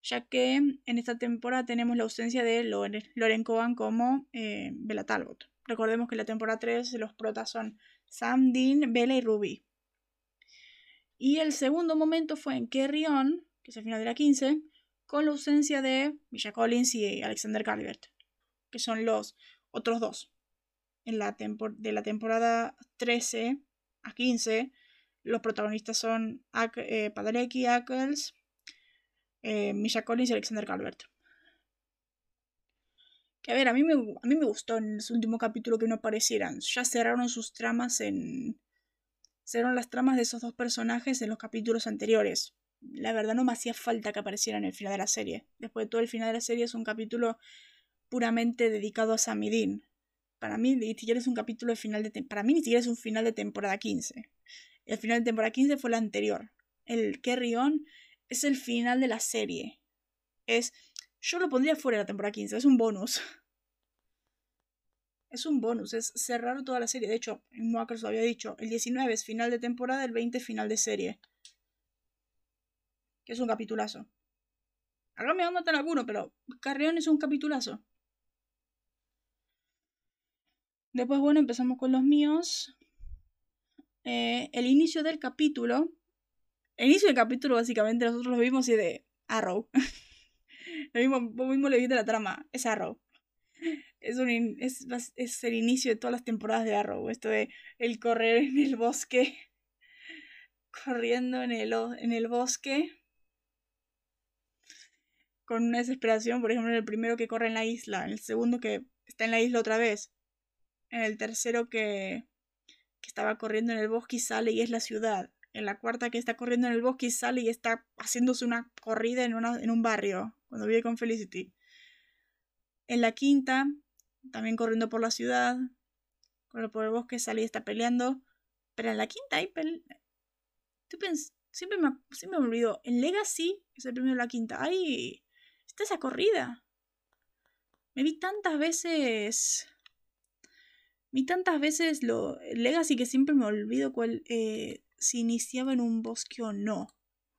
ya que en esta temporada tenemos la ausencia de Loren Cohen como eh, Bella Talbot. Recordemos que en la temporada 3 los protas son Sam, Dean, Bella y Ruby. Y el segundo momento fue en Carry On, que es el final de la 15, con la ausencia de Misha Collins y Alexander Calvert, que son los otros dos. En la de la temporada 13 a 15, los protagonistas son eh, Padalecki, Ackles, eh, Misha Collins y Alexander Calvert. Que a ver, a mí, me, a mí me gustó en el último capítulo que no aparecieran. Ya cerraron sus tramas en. Cerraron las tramas de esos dos personajes en los capítulos anteriores la verdad no me hacía falta que apareciera en el final de la serie. Después de todo el final de la serie es un capítulo puramente dedicado a Samidin. Para mí ni siquiera es un capítulo de final de para mí ni siquiera es un final de temporada 15. El final de temporada 15 fue la anterior. El Carry On es el final de la serie. Es yo lo pondría fuera de la temporada 15, es un bonus. Es un bonus, es cerrar toda la serie. De hecho, Walker lo había dicho, el 19 es final de temporada, el 20 es final de serie que es un capitulazo. Acá me van a matar alguno, pero Carrión es un capitulazo. Después, bueno, empezamos con los míos. Eh, el inicio del capítulo. El inicio del capítulo, básicamente, nosotros lo vimos y de Arrow. lo mismo, vos mismo le viste la trama. Es Arrow. Es, un, es, es el inicio de todas las temporadas de Arrow. Esto de el correr en el bosque. Corriendo en el, en el bosque con una desesperación, por ejemplo, en el primero que corre en la isla, en el segundo que está en la isla otra vez, en el tercero que, que estaba corriendo en el bosque y sale y es la ciudad, en la cuarta que está corriendo en el bosque y sale y está haciéndose una corrida en, una, en un barrio, cuando vive con Felicity. En la quinta, también corriendo por la ciudad, corre por el bosque, sale y está peleando, pero en la quinta hay Siempre me, siempre me olvido. En Legacy, que es el primero de la quinta, hay está esa corrida. Me vi tantas veces. Vi tantas veces lo. Legacy que siempre me olvido cuál. Eh, si iniciaba en un bosque o no.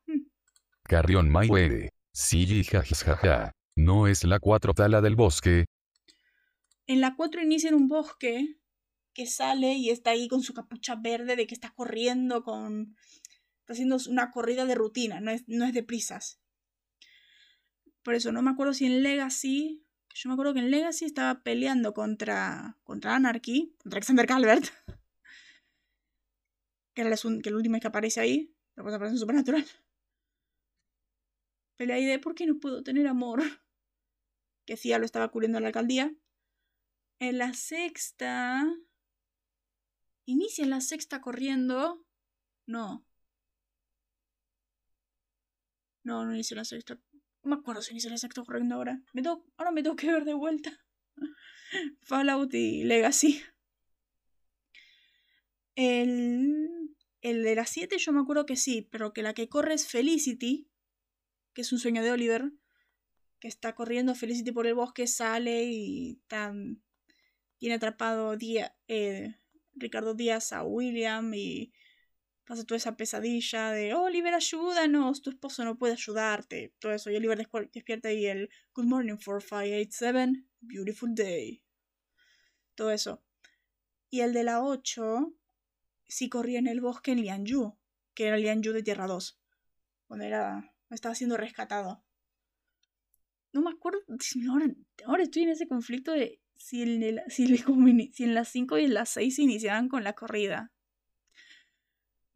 Hmm. Carrión Mayweather. Sí, jajaja. ¿No es la cuatro tala del bosque? En la 4 inicia en un bosque que sale y está ahí con su capucha verde de que está corriendo con... Está haciendo una corrida de rutina, no es, no es de prisas. Por eso no me acuerdo si en Legacy. Yo me acuerdo que en Legacy estaba peleando contra, contra Anarchy, contra Alexander Calvert. Que era el, que el último que aparece ahí. La cosa aparece en Supernatural. Pelea de ¿por qué no puedo tener amor? Que Cia lo estaba cubriendo en la alcaldía. En la sexta. Inicia en la sexta corriendo. No. No, no inicia la sexta no me acuerdo si inicia el exacto corriendo ahora. Me ahora me tengo que ver de vuelta. Fallout y Legacy. El, el de las 7 yo me acuerdo que sí, pero que la que corre es Felicity, que es un sueño de Oliver, que está corriendo Felicity por el bosque, sale y tiene atrapado eh, Ricardo Díaz a William y pasa toda esa pesadilla de Oliver, ayúdanos, tu esposo no puede ayudarte, todo eso. Y Oliver despierta y el Good morning 4587, beautiful day. Todo eso. Y el de la 8 sí corría en el bosque en Lianyu, que era Lianyu de Tierra 2, cuando era, estaba siendo rescatado. No me acuerdo, ahora, estoy en ese conflicto de si, en, las 5 y en las 6 se iniciaban con la corrida.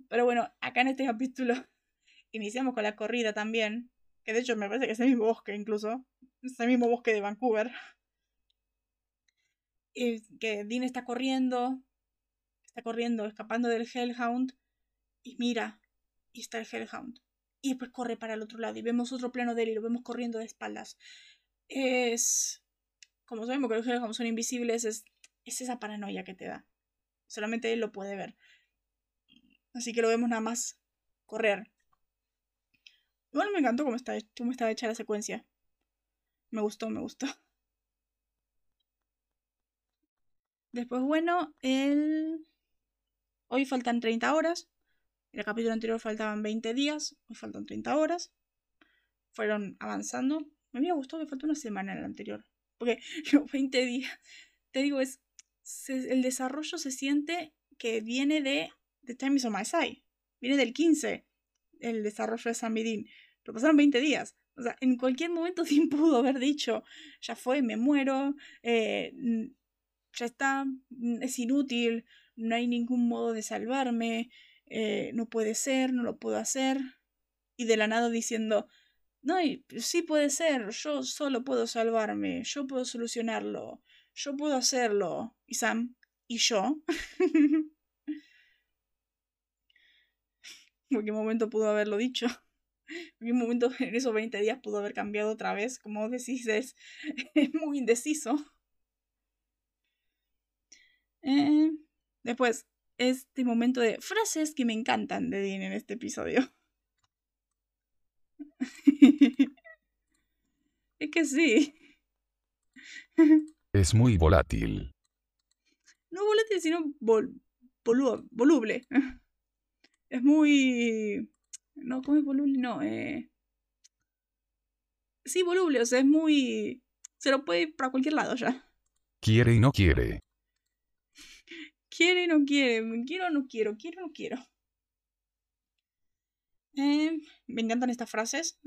Pero bueno, acá en este capítulo iniciamos con la corrida también. Que de hecho me parece que es el mismo bosque incluso. Es el mismo bosque de Vancouver. Y que Dean está corriendo. Está corriendo, escapando del Hellhound. Y mira. Y está el Hellhound. Y después corre para el otro lado. Y vemos otro plano de él y lo vemos corriendo de espaldas. Es. Como sabemos que los Hellhounds son invisibles, es, es esa paranoia que te da. Solamente él lo puede ver. Así que lo vemos nada más correr. Igual me encantó cómo, está, estaba hecha la secuencia. Me gustó, me gustó. Después, bueno, el... Hoy faltan 30 horas. En el capítulo anterior faltaban 20 días. Hoy faltan 30 horas. fueron avanzando. Me había gustado que faltó una semana en el anterior. Porque los 20 días, te digo, es el desarrollo se siente que viene de The Time is on My Side. Viene del 15, el desarrollo de San Midin. Pero pasaron 20 días. O sea, en cualquier momento Dean pudo haber dicho, ya fue, me muero, eh, ya está, es inútil, no hay ningún modo de salvarme, eh, no puede ser, no lo puedo hacer. Y de la nada diciendo, no, sí puede ser, yo solo puedo salvarme, yo puedo solucionarlo, yo puedo hacerlo. Y Sam, ¿y yo? ¿En qué momento pudo haberlo dicho? ¿En qué momento en esos 20 días pudo haber cambiado otra vez? Como decís, es, muy indeciso. Eh, después, este momento de frases que me encantan de Dean en este episodio. es que sí. Es muy volátil. No volátil, sino voluble. Es muy... No, ¿cómo es voluble? No, eh... Sí, voluble, o sea, es muy... Se lo puede ir para cualquier lado ya. Quiere y no quiere. Quiere no quiere. Quiero no quiero. Quiero no quiero. Eh, me encantan estas frases.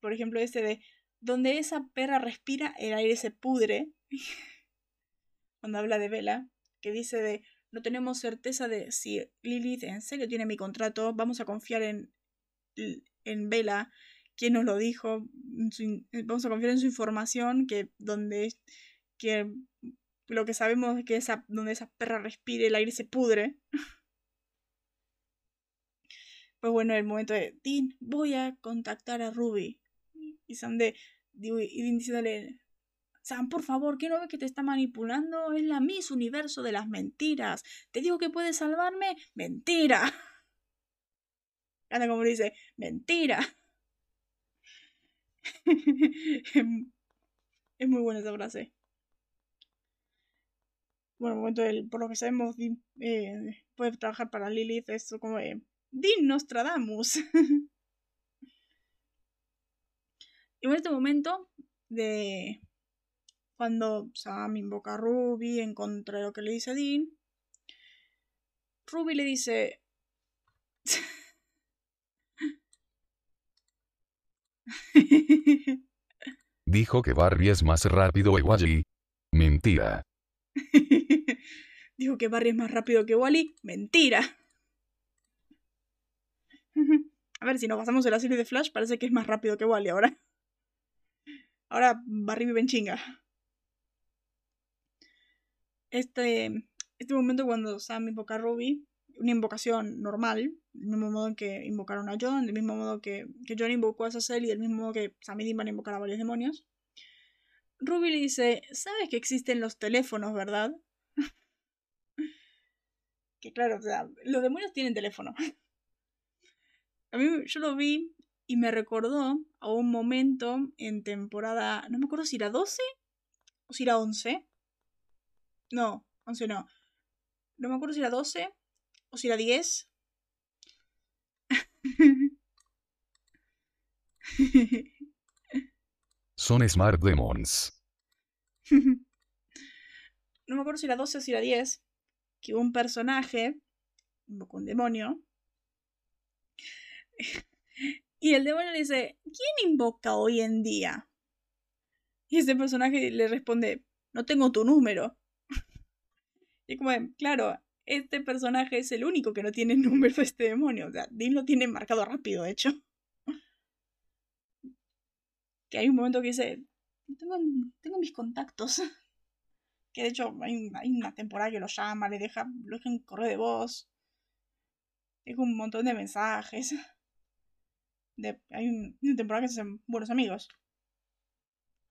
Por ejemplo, este de donde esa perra respira, el aire se pudre. Cuando habla de Vela, que dice de no tenemos certeza de si Lilith en serio tiene mi contrato, vamos a confiar en, en Vela, quien nos lo dijo, vamos a confiar en su información, que donde que lo que sabemos es que donde esa perra respire, el aire se pudre. Pues bueno, el momento de Dean, voy a contactar a Ruby. Y Sam de, y Dean diciéndole, Sam, por favor, ¿qué no ve que te está manipulando? Es la Miss Universo de las mentiras. Te digo que puedes salvarme. Mentira. Anda como dice, mentira. es muy buena esa frase. Bueno, momento del, por lo que sabemos, eh, puede trabajar para Lilith, eso como de, Din Nostradamus. y en este momento de cuando Sam invoca a Ruby en contra de lo que le dice Dean, Ruby le dice... Dijo que Barry es más rápido Wally. Mentira. Dijo que Barry es más rápido que Wally. Mentira. A ver, si nos pasamos en la serie de Flash, parece que es más rápido que Wally ahora. Ahora Barry vive en chinga. Este, este momento cuando Sam invoca a Ruby, una invocación normal, del mismo modo que invocaron a John, del mismo modo que, que John invocó a Sassel y del mismo modo que Sam y Dean van a invocar a varios demonios. Ruby le dice, ¿sabes que existen los teléfonos, verdad? que claro, o sea, los demonios tienen teléfono. A mí yo lo vi y me recordó a un momento en temporada, no me acuerdo si era 12 o si era 11. No, 11 no. No me acuerdo si era 12 o si era 10. Son Smart Demons. no me acuerdo si era 12 o si era 10. Que un personaje, un demonio, y el demonio le dice, ¿quién invoca hoy en día? Y ese personaje le responde, no tengo tu número. y como, claro, este personaje es el único que no tiene número de este demonio. O sea, Dean lo tiene marcado rápido, de hecho. Que hay un momento que dice, tengo, tengo mis contactos. que de hecho hay, una temporada que lo llama, le deja, lo deja en correo de voz. Deja un montón de mensajes hay una temporada que se hacen buenos amigos.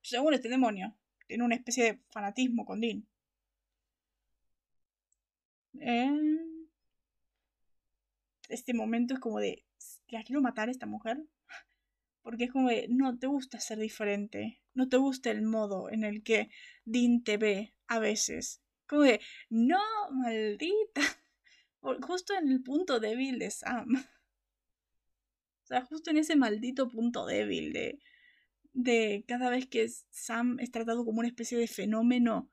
Según este demonio, tiene una especie de fanatismo con Dean. Eh, este momento es como de, ¿la quiero matar a esta mujer? Porque es como de, no te gusta ser diferente, no te gusta el modo en el que Dean te ve a veces. Como de, no, maldita. Justo en el punto débil de Sam. O sea, justo en ese maldito punto débil de de cada vez que Sam es tratado como una especie de fenómeno,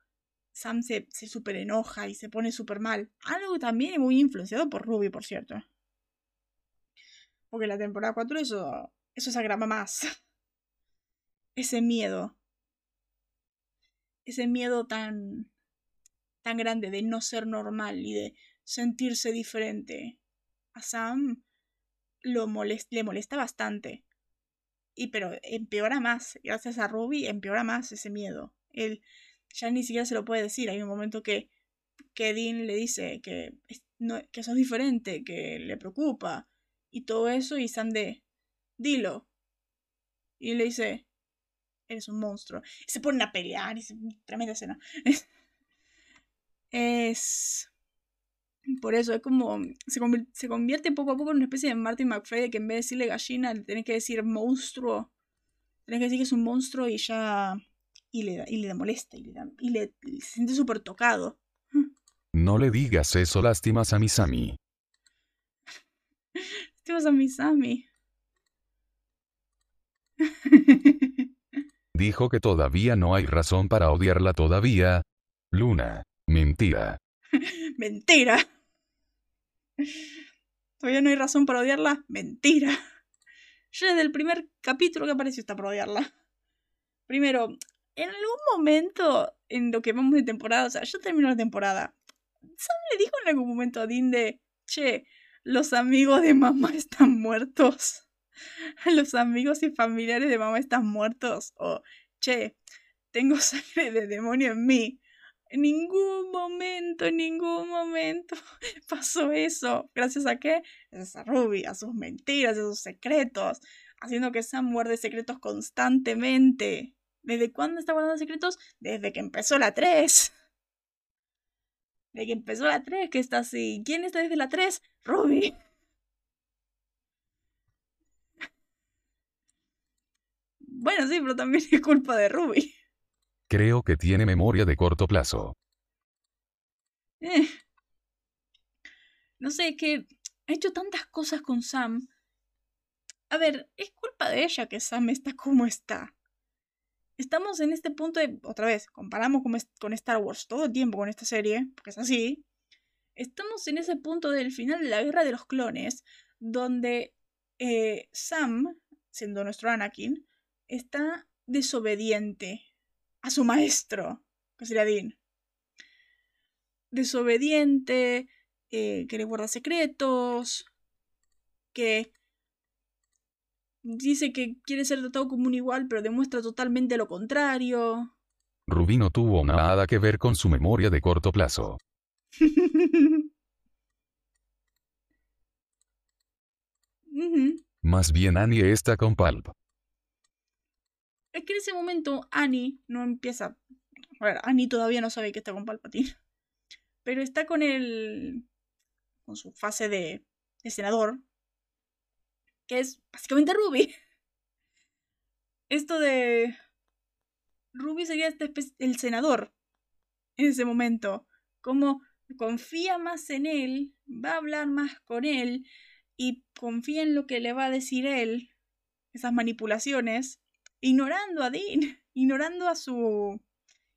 Sam se, se super enoja y se pone súper mal. Algo también muy influenciado por Ruby, por cierto. Porque la temporada 4 eso, eso se agrava más. Ese miedo. Ese miedo tan, tan grande de no ser normal y de sentirse diferente. A Sam lo le molesta bastante. Y pero empeora más. Gracias a Ruby empeora más ese miedo. Él ya ni siquiera se lo puede decir. Hay un momento que, que Dean le dice que, no, que sos diferente, que le preocupa. Y todo eso. Y Sam de, dilo. Y le dice, eres un monstruo. Y se ponen a pelear. Y se, tremenda escena. es por eso es como. Se, convierte poco a poco en una especie de Martin McFly de que en vez de decirle gallina, le tenés que decir monstruo. Tenés que decir que es un monstruo y ya. Y le, y le molesta. Y, le, y, le, se siente súper tocado. No le digas eso, lástimas a mi Sammy. lástimas a mi Sammy. Dijo que todavía no hay razón para odiarla todavía. Luna. Mentira. Mentira. Todavía no hay razón para odiarla. Mentira. Ya desde el primer capítulo que apareció está para odiarla. Primero, en algún momento en lo que vamos de temporada, o sea, yo termino la temporada. Sam le dijo en algún momento a Dean de, che, los amigos de mamá están muertos. Los amigos y familiares de mamá están muertos. O, che, tengo sangre de demonio en mí. En ningún momento, en ningún momento pasó eso. ¿Gracias a qué? Gracias a Ruby, a sus mentiras, a sus secretos, haciendo que Sam guarde secretos constantemente. ¿Desde cuándo está guardando secretos? Desde que empezó la 3. Desde que empezó la 3, que está así. ¿Quién está desde la 3? Ruby. Bueno, sí, pero también es culpa de Ruby. Creo que tiene memoria de corto plazo. Eh. No sé, que ha hecho tantas cosas con Sam. A ver, es culpa de ella que Sam está como está. Estamos en este punto de, otra vez, comparamos con, Star Wars todo el tiempo con esta serie, porque es así. Estamos en ese punto del final de la guerra de los clones, donde eh, Sam, siendo nuestro Anakin, está desobediente a su maestro, que sería Dean. Desobediente, eh, que le guarda secretos, que dice que quiere ser tratado como un igual, pero demuestra totalmente lo contrario. Rubí no tuvo nada que ver con su memoria de corto plazo. Más bien Annie está con Palp. Es que en ese momento Annie no empieza. A ver, Annie todavía no sabe que está con Palpatine. Pero está con el. con su fase de, de senador. Que es básicamente Ruby. Esto de. Ruby sería este el senador. En ese momento. Como confía más en él. Va a hablar más con él. Y confía en lo que le va a decir él. Esas manipulaciones ignorando a Dean, ignorando a su...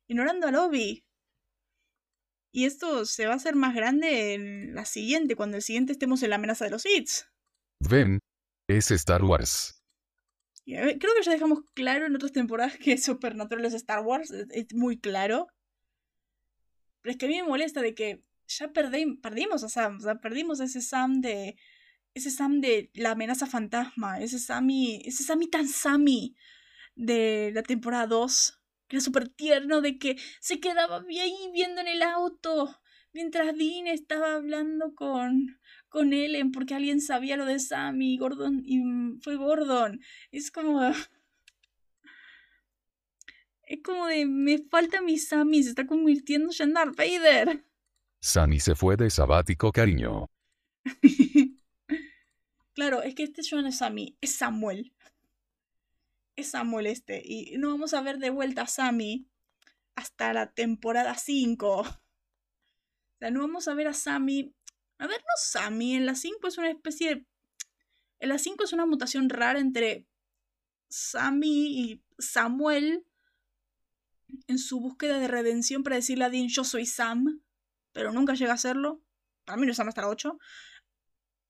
ignorando a Lobby. Y esto se va a hacer más grande en la siguiente, cuando el siguiente estemos en la amenaza de los hits. Ven, es Star Wars. Creo que ya dejamos claro en otras temporadas que Supernatural es Star Wars, es muy claro. Pero es que a mí me molesta de que ya perdimos a Sam, o sea, perdimos ese Sam de ese Sam de la amenaza fantasma, ese Sammy, ese Sammy tan Sammy de la temporada 2, que era súper tierno, de que se quedaba ahí viendo en el auto mientras Dean estaba hablando con, con Ellen porque alguien sabía lo de Sammy y Gordon y fue Gordon. Es como... Es como de, me falta mi Sammy, se está convirtiendo en Darth Vader. Sammy se fue de sabático, cariño. claro, es que este no es Sammy, es Samuel es Samuel este. Y no vamos a ver de vuelta a Sammy hasta la temporada 5. O sea, no vamos a ver a Sammy. A ver, no Sammy. En la 5 es una especie de. En la 5 es una mutación rara entre Sammy y Samuel en su búsqueda de redención para decirle a Dean yo soy Sam, pero nunca llega a hacerlo. Para mí no es Sam hasta la 8.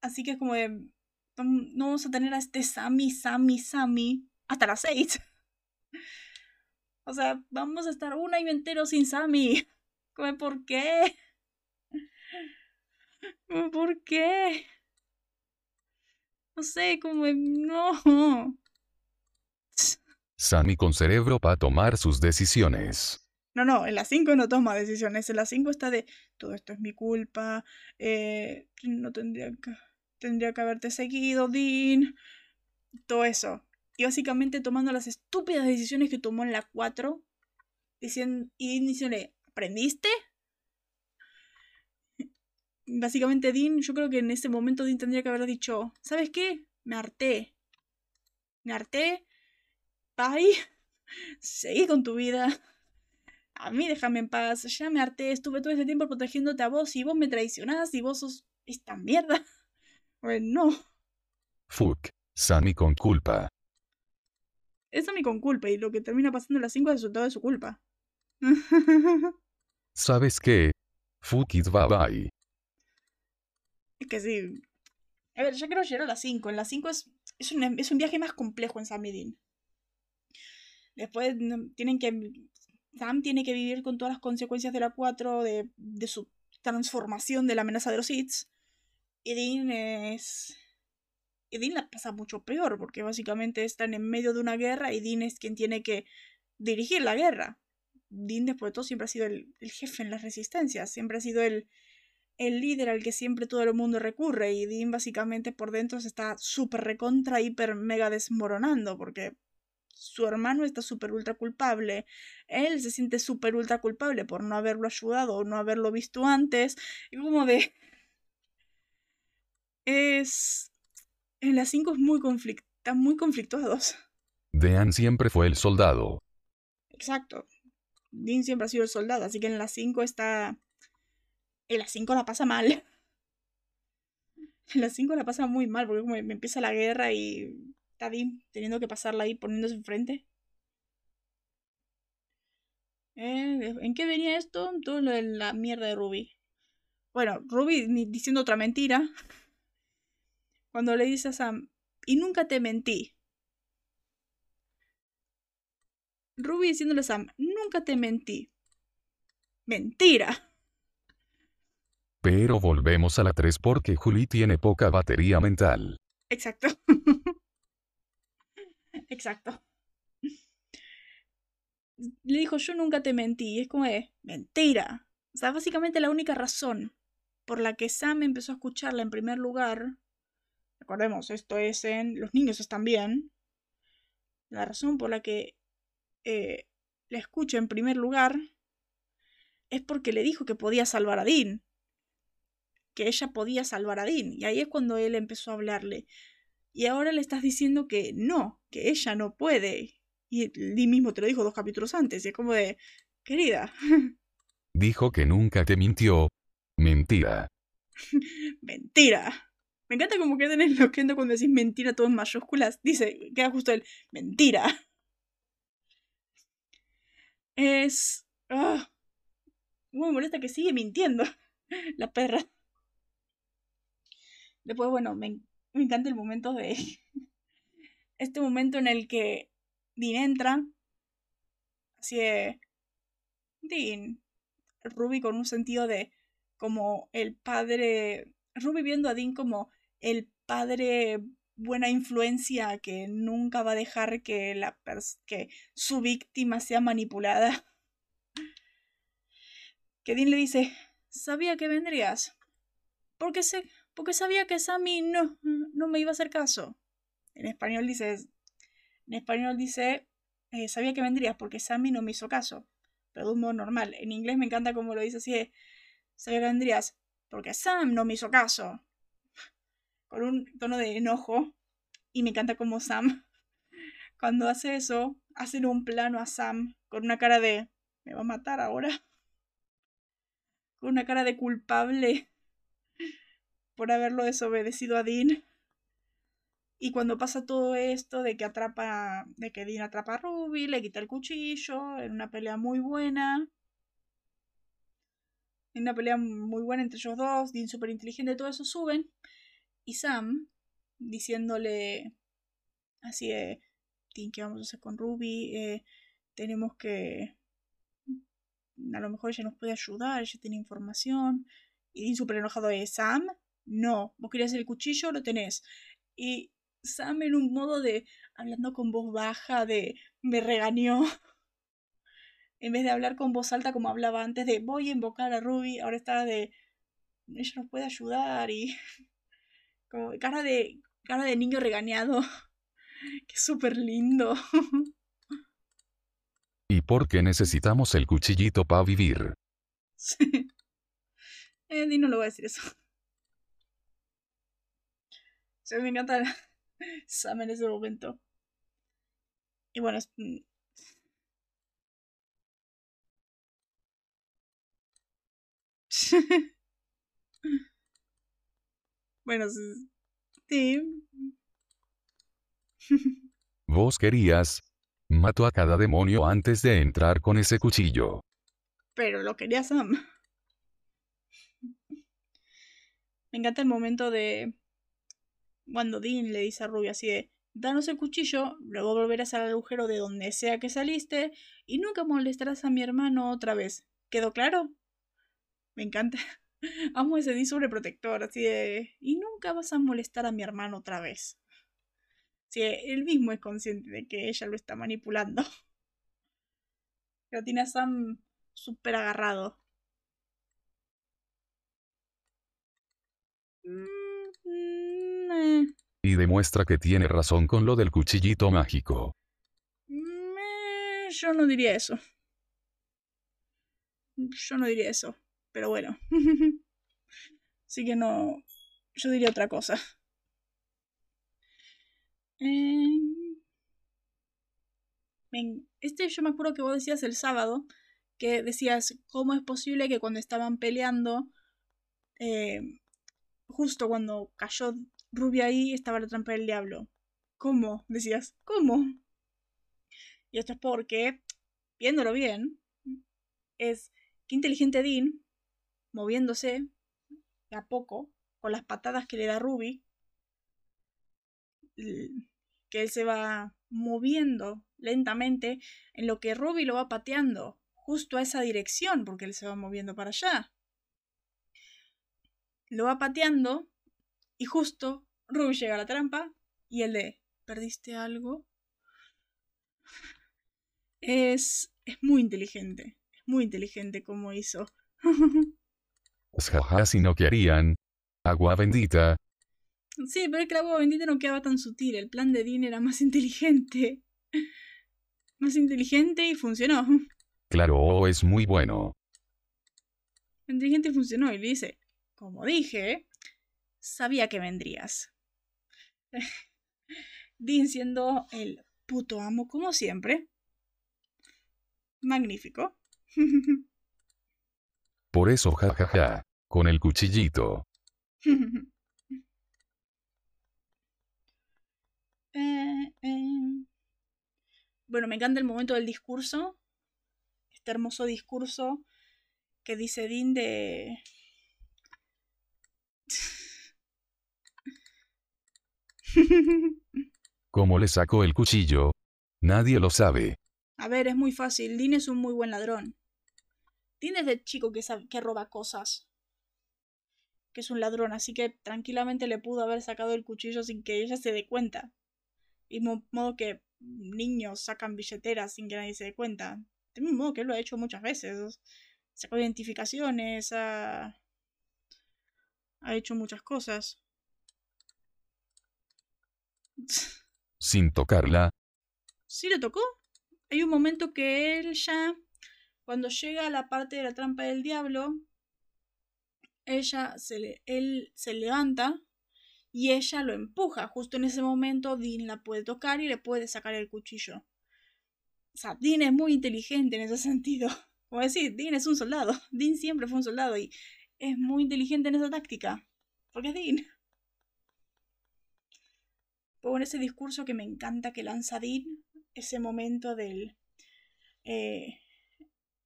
Así que es como de... No vamos a tener a este Sammy, Sammy, Sammy hasta las 6. O sea, vamos a estar un año entero sin Sammy. ¿Por qué? ¿Por qué? No sé, como no. Sammy con cerebro para tomar sus decisiones. No, no, en la 5 no toma decisiones. En la 5 está de todo esto es mi culpa. Eh, no tendría que, tendría que haberte seguido, Dean. Todo eso. Y básicamente tomando las estúpidas decisiones que tomó en la 4. Diciendo, y diciéndole, ¿aprendiste? Básicamente Dean, yo creo que en ese momento Dean tendría que haber dicho, ¿sabes qué? Me harté. Me harté. Bye. Seguí con tu vida. A mí déjame en paz. Ya me harté. Estuve todo ese tiempo protegiéndote a vos y vos me traicionás y vos sos esta mierda. Bueno. Fuck. Sammy con culpa. Es Sammy con culpa y lo que termina pasando en las 5 es resultado de su culpa. ¿Sabes qué? Fuck it, bye bye. Es que sí. A ver, ya quiero llegar a las 5. En las 5 es, es, un, es un viaje más complejo en Sammy Después tienen que. Sam tiene que vivir con todas las consecuencias de la 4, de, de su transformación de la amenaza de los hits. Y Dean es. Y Dean la pasa mucho peor, porque básicamente están en medio de una guerra y Dean es quien tiene que dirigir la guerra. Dean, después de todo, siempre ha sido el, jefe en las resistencias, siempre ha sido el, líder al que siempre todo el mundo recurre. Y Dean, básicamente, por dentro se está súper recontra, hiper, mega desmoronando, porque su hermano está súper ultra culpable. Él se siente súper ultra culpable por no haberlo ayudado o no haberlo visto antes. Y como de es... En las 5 es muy conflict... están muy conflictuados. Dean siempre fue el soldado. Exacto. Dean siempre ha sido el soldado, así que en las 5 está... En las 5 la pasa mal. En las 5 la pasa muy mal, porque como me empieza la guerra y está Dean teniendo que pasarla ahí poniéndose enfrente. Eh, ¿En qué venía esto? Todo lo de la mierda de Ruby. Bueno, Ruby diciendo otra mentira cuando le dice a Sam, y nunca te mentí. Ruby diciéndole a Sam, nunca te mentí. Mentira. Pero volvemos a la 3 porque Julie tiene poca batería mental. Exacto. Exacto. Le dijo, yo nunca te mentí. Y es como de, mentira. O sea, básicamente la única razón por la que Sam empezó a escucharla en primer lugar recordemos, esto es en Los niños están bien. La razón por la que eh, la escucho en primer lugar es porque le dijo que podía salvar a Dean. Que ella podía salvar a Dean. Y ahí es cuando él empezó a hablarle. Y ahora le estás diciendo que no, que ella no puede. Y Dean mismo te lo dijo dos capítulos antes. Y es como de, querida. Dijo que nunca te mintió. Mentira. Mentira. Me encanta como queda en el loquendo cuando decís mentira todo en mayúsculas. Dice, queda justo el mentira. Es. Oh, muy molesta que sigue mintiendo. La perra. Después, bueno, me, me encanta el momento de. Este momento en el que Dean entra. Así de. Dean. Ruby con un sentido de. Como el padre. Ruby viendo a Dean como el padre buena influencia que nunca va a dejar que, la que su víctima sea manipulada. Que Dean le dice, sabía que vendrías. Porque, sé, porque sabía que Sammy no, no me iba a hacer caso. En español dice, en español dice, eh, sabía que vendrías porque Sammy no me hizo caso. Pero de un modo normal. En inglés me encanta como lo dice así, sabía que vendrías porque Sam no me hizo caso con un tono de enojo. Y me encanta como Sam, cuando hace eso, hacen un plano a Sam con una cara de, ¿me va a matar ahora? Con una cara de culpable por haberlo desobedecido a Dean. Y cuando pasa todo esto de que atrapa, de que Dean atrapa a Ruby, le quita el cuchillo, en una pelea muy buena. En una pelea muy buena entre ellos dos, Dean súper inteligente, todo eso suben. Y Sam, diciéndole así de, ¿qué vamos a hacer con Ruby? Eh, tenemos que... A lo mejor ella nos puede ayudar, ella tiene información. Y Dean súper enojado de, Sam, no, vos querías el cuchillo, lo tenés. Y Sam en un modo de hablando con voz baja, de me regañó. en vez de hablar con voz alta como hablaba antes de voy a invocar a Ruby, ahora está de ella nos puede ayudar y como cara de cara de niño regañado. que súper lindo. ¿Y por qué necesitamos el cuchillito para vivir? Sí. Eh, no lo voy a decir eso. Se me encanta Sam en ese momento. Y bueno, es... Bueno, sí. Vos querías. Mato a cada demonio antes de entrar con ese cuchillo. Pero lo quería Sam. Me encanta el momento de cuando Dean le dice a Ruby así de, danos el cuchillo, luego volverás al agujero de donde sea que saliste y nunca molestarás a mi hermano otra vez. ¿Quedó claro? Me encanta. Amo ese Dean sobreprotector, así de, y nunca vas a molestar a mi hermano otra vez. Sí, él mismo es consciente de que ella lo está manipulando. Pero tiene a Sam súper agarrado. Y demuestra que tiene razón con lo del cuchillito mágico. yo no diría eso. Yo no diría eso. Pero bueno. Así que no. Yo diría otra cosa. Em, este yo me acuerdo que vos decías el sábado. Que decías, ¿cómo es posible que cuando estaban peleando. Eh, justo cuando cayó Rubia ahí estaba la trampa del diablo. ¿Cómo? Decías, ¿cómo? Y esto es porque, viéndolo bien, es que inteligente Dean, moviéndose a poco, con las patadas que le da Ruby, que él se va moviendo lentamente en lo que Ruby lo va pateando justo a esa dirección, porque él se va moviendo para allá. Lo va pateando y justo Ruby llega a la trampa y el de ¿perdiste algo? Es, es muy inteligente. Es muy inteligente como hizo. Jaja, si no querían. Agua bendita. Sí, pero es que el agua bendita no quedaba tan sutil. El plan de Dean era más inteligente. Más inteligente y funcionó. Claro, es muy bueno. Inteligente y funcionó. Y le dice, como dije, sabía que vendrías. Dean siendo el puto amo como siempre. Magnífico. Por eso, jajaja, con el cuchillito. Eh, eh. Bueno, me encanta el momento del discurso. Este hermoso discurso que dice Dean de ¿Cómo le sacó el cuchillo? Nadie lo sabe. A ver, es muy fácil. Dean es un muy buen ladrón. Dean es de chico que, que roba cosas. Que es un ladrón, así que tranquilamente le pudo haber sacado el cuchillo sin que ella se dé cuenta. Y modo que niños sacan billeteras sin que nadie se dé cuenta. De mismo modo que él lo ha hecho muchas veces. Sacó identificaciones, ha, ha hecho muchas cosas. Sin tocarla. Sí le tocó. Hay un momento que él ya, cuando llega a la parte de la trampa del diablo, ella se le, él se levanta y ella lo empuja. Justo en ese momento Dean la puede tocar y le puede sacar el cuchillo. O sea, Dean es muy inteligente en ese sentido. Como decir, Dean es un soldado. Dean siempre fue un soldado y es muy inteligente en esa táctica. Porque es Dean. Por ese discurso que me encanta que lanza Dean, ese momento del... Eh,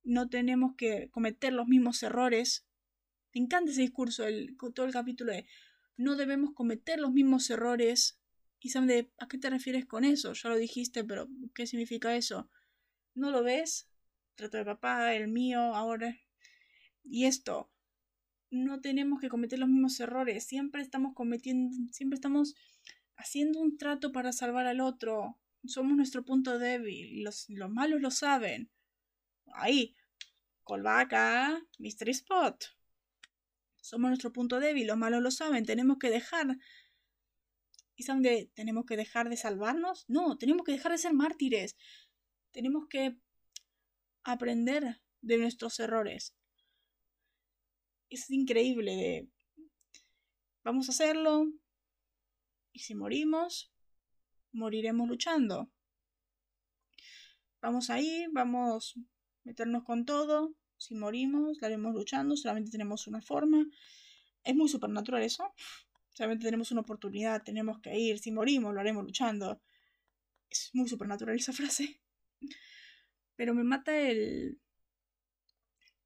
no tenemos que cometer los mismos errores. Me encanta ese discurso, el, todo el capítulo de no debemos cometer los mismos errores. Y saben de, ¿a qué te refieres con eso? Ya lo dijiste, pero ¿qué significa eso? ¿No lo ves? Trato de papá, el mío, ahora. Y esto, no tenemos que cometer los mismos errores. Siempre estamos cometiendo, siempre estamos haciendo un trato para salvar al otro. Somos nuestro punto débil. Los, los malos lo saben. Ahí, callback a Mystery Spot. Somos nuestro punto débil. Los malos lo saben. Tenemos que dejar. ¿Y saben de, tenemos que dejar de salvarnos? No, tenemos que dejar de ser mártires. Tenemos que aprender de nuestros errores. Es increíble de... Vamos a hacerlo. Y si morimos, moriremos luchando. Vamos ahí, vamos a meternos con todo. Si morimos, la haremos luchando. Solamente tenemos una forma. Es muy supernatural eso. Solamente tenemos una oportunidad, tenemos que ir. Si morimos, lo haremos luchando. Es muy supernatural esa frase. Pero me mata el...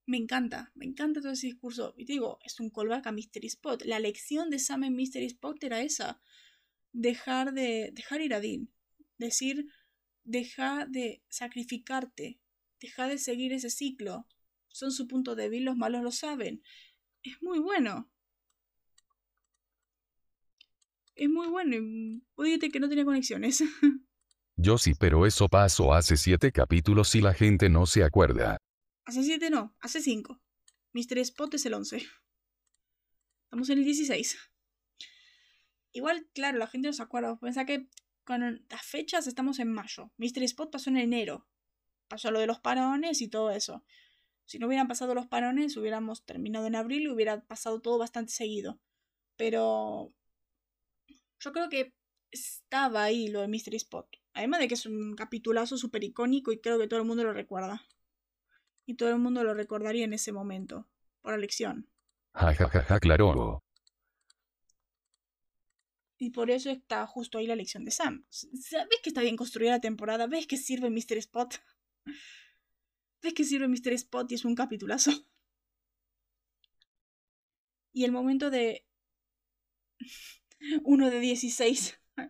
Me encanta, me encanta todo ese discurso. Y te digo, es un callback a Mystery Spot. La lección de Sam en Mystery Spot era esa. Dejar de... Dejar ir a Dean. Decir, deja de sacrificarte. Deja de seguir ese ciclo. Son su punto débil, los malos lo saben. Es muy bueno. Es muy bueno. Y que no tiene conexiones. Yo sí, pero eso pasó hace siete capítulos y la gente no se acuerda. Hace siete no, hace cinco. Mr. Spot es el once. Estamos en el 16. Igual, claro, la gente no se acuerda. Pensá que con las fechas estamos en mayo. Mr. Spot pasó en enero. Pasó lo de los parones y todo eso. Si no hubieran pasado los parones, hubiéramos terminado en abril y hubiera pasado todo bastante seguido. Pero yo creo que estaba ahí lo de Mystery Spot. Además de que es un capitulazo súper icónico y creo que todo el mundo lo recuerda. Y todo el mundo lo recordaría en ese momento, por la lección. Ja, ja, ja, ja, claro. Y por eso está justo ahí la lección de Sam. ¿Ves que está bien construida la temporada? ¿Ves que sirve Mr. Spot? ¿Ves que sirve Mr. Spot y es un capitulazo? Y el momento de... Uno de 16 no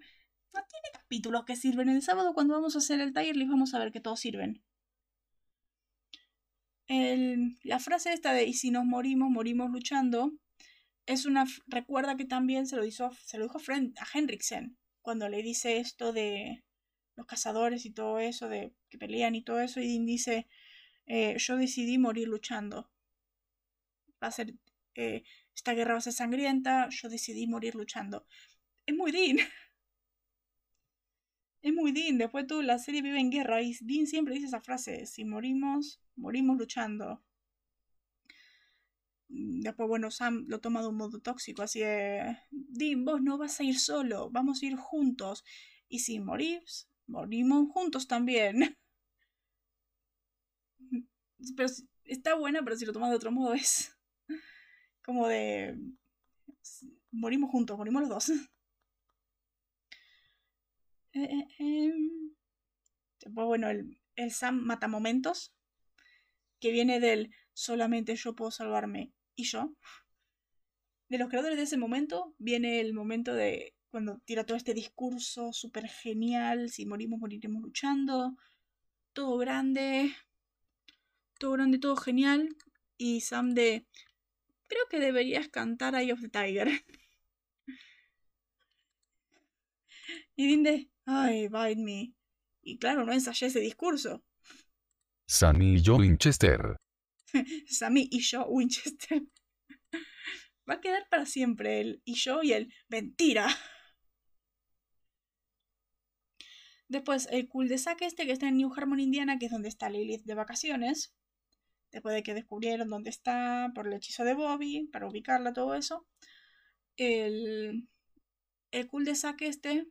tiene capítulos que sirven. El sábado cuando vamos a hacer el tier list vamos a ver que todos sirven. la frase esta de y si nos morimos, morimos luchando, es una recuerda que también se lo hizo, se lo dijo a Henriksen cuando le dice esto de los cazadores y todo eso, de que pelean y todo eso, y dice eh, yo decidí morir luchando. Va a ser eh, esta guerra va a ser sangrienta, yo decidí morir luchando. Es muy Dean. Es muy Dean, después tú la serie vive en guerra y Dean siempre dice esa frase, si morimos, morimos luchando. Mm, después, bueno, Sam lo toma de un modo tóxico, así de, Dean, vos no vas a ir solo, vamos a ir juntos. Y si morís, morimos juntos también. Pero está buena, pero si lo tomas de otro modo es como de... Morimos juntos, morimos los dos. Eh, eh, em. bueno, el, el Sam mata momentos. Que viene del solamente yo puedo salvarme y yo. De los creadores de ese momento viene el momento de cuando tira todo este discurso súper genial. Si morimos, moriremos luchando. Todo grande. Todo grande, todo genial. Y Sam de... Creo que deberías cantar Eye of the Tiger. y Dinde, Ay, bite me. Y claro, no ensayé ese discurso. Sammy y yo Winchester. Sammy y yo Winchester. Va a quedar para siempre el y yo y el mentira. Después, el cul de saque este que está en New Harmon, Indiana, que es donde está Lilith de vacaciones. Después de que descubrieron dónde está por el hechizo de Bobby, para ubicarla, todo eso. El, el cul de saque este.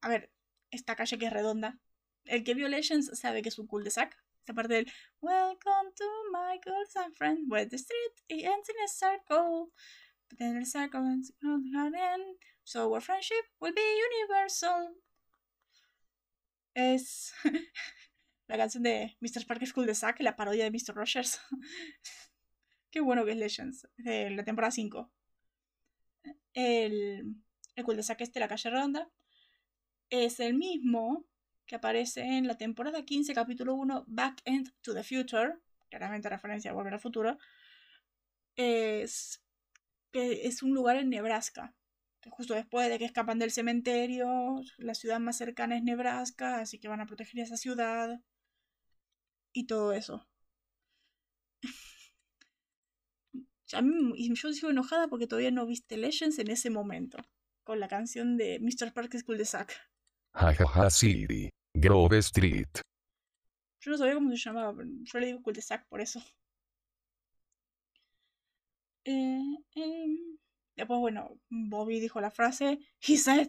A ver, esta calle que es redonda. El que vio Legends sabe que es un cul-de-sac. Esa parte del Welcome to my good friend, where the street ends in a circle. But then the circle ends in So our friendship will be universal. Es la canción de Mr. Spark School de Zack, la parodia de Mr. Rogers. Qué bueno que es Legends, la temporada 5. El, el cul de sac este, la calle redonda, es el mismo que aparece en la temporada 15, capítulo 1, Back End to the Future, claramente referencia a Volver al Futuro, es, que es un lugar en Nebraska, justo después de que escapan del cementerio, la ciudad más cercana es Nebraska, así que van a proteger esa ciudad y todo eso. A mí, y yo sigo enojada porque todavía no viste Legends en ese momento, con la canción de Mr. Park School de Zack. Jajaja City. Grove Street. Yo no sabía cómo se llamaba, pero yo le digo cul de sac por eso. Eh, em, después, bueno, Bobby dijo la frase, he said,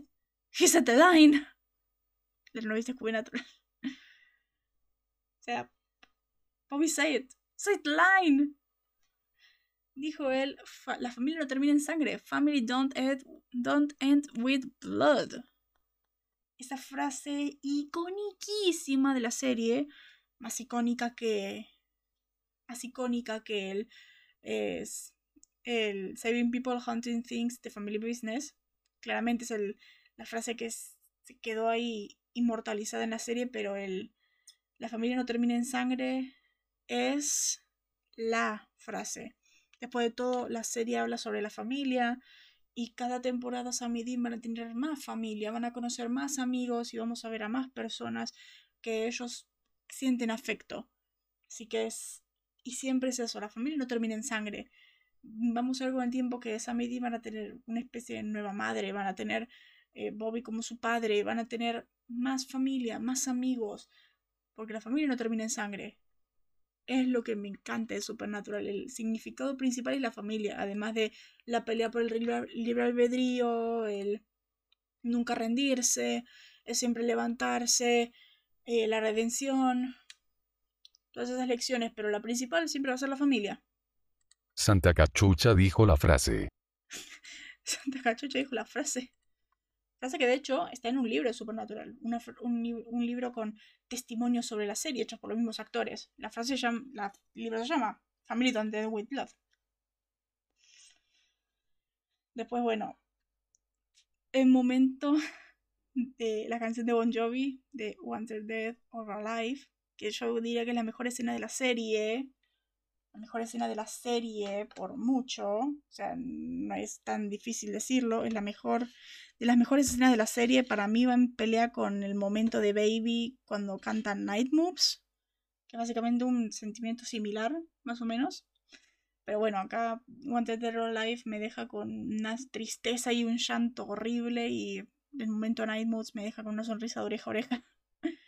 he said the line. Del no viste natural. o sea, Bobby say it, say the line. Dijo él, la familia no termina en sangre. Family don't end, don't end with blood esa frase iconiquísima de la serie, más icónica que. más icónica que él, es el Saving People Hunting Things de Family Business. Claramente es el, la frase que se quedó ahí inmortalizada en la serie, pero el la familia no termina en sangre es la frase. Después de todo, la serie habla sobre la familia, y cada temporada Sam y Dean van a tener más familia, van a conocer más amigos y vamos a ver a más personas que ellos sienten afecto. Así que es... Y siempre es eso, la familia no termina en sangre. Vamos a ver con el tiempo que Sam y Dean van a tener una especie de nueva madre, van a tener eh, Bobby como su padre, van a tener más familia, más amigos, porque la familia no termina en sangre es lo que me encanta de Supernatural. El significado principal es la familia, además de la pelea por el libre albedrío, el nunca rendirse, el siempre levantarse, eh, la redención, todas esas lecciones, pero la principal siempre va a ser la familia. Santa Cachucha dijo la frase. Santa Cachucha dijo la frase. Frase que de hecho está en un libro de Supernatural, un, libro con testimonios sobre la serie hechos por los mismos actores. La frase se llama, la libro se llama Family Don't Dead with Blood. Después, bueno, el momento de la canción de Bon Jovi, de Wanted Dead or Alive, que yo diría que es la mejor escena de la serie, la mejor escena de la serie por mucho, o sea, no es tan difícil decirlo, es la mejor de las mejores escenas de la serie, para mí va en pelea con el momento de Baby cuando canta Night Moves, que es básicamente un sentimiento similar, más o menos. Pero bueno, acá Wanted Terror Life me deja con una tristeza y un llanto horrible y el momento Night Moves me deja con una sonrisa de oreja oreja.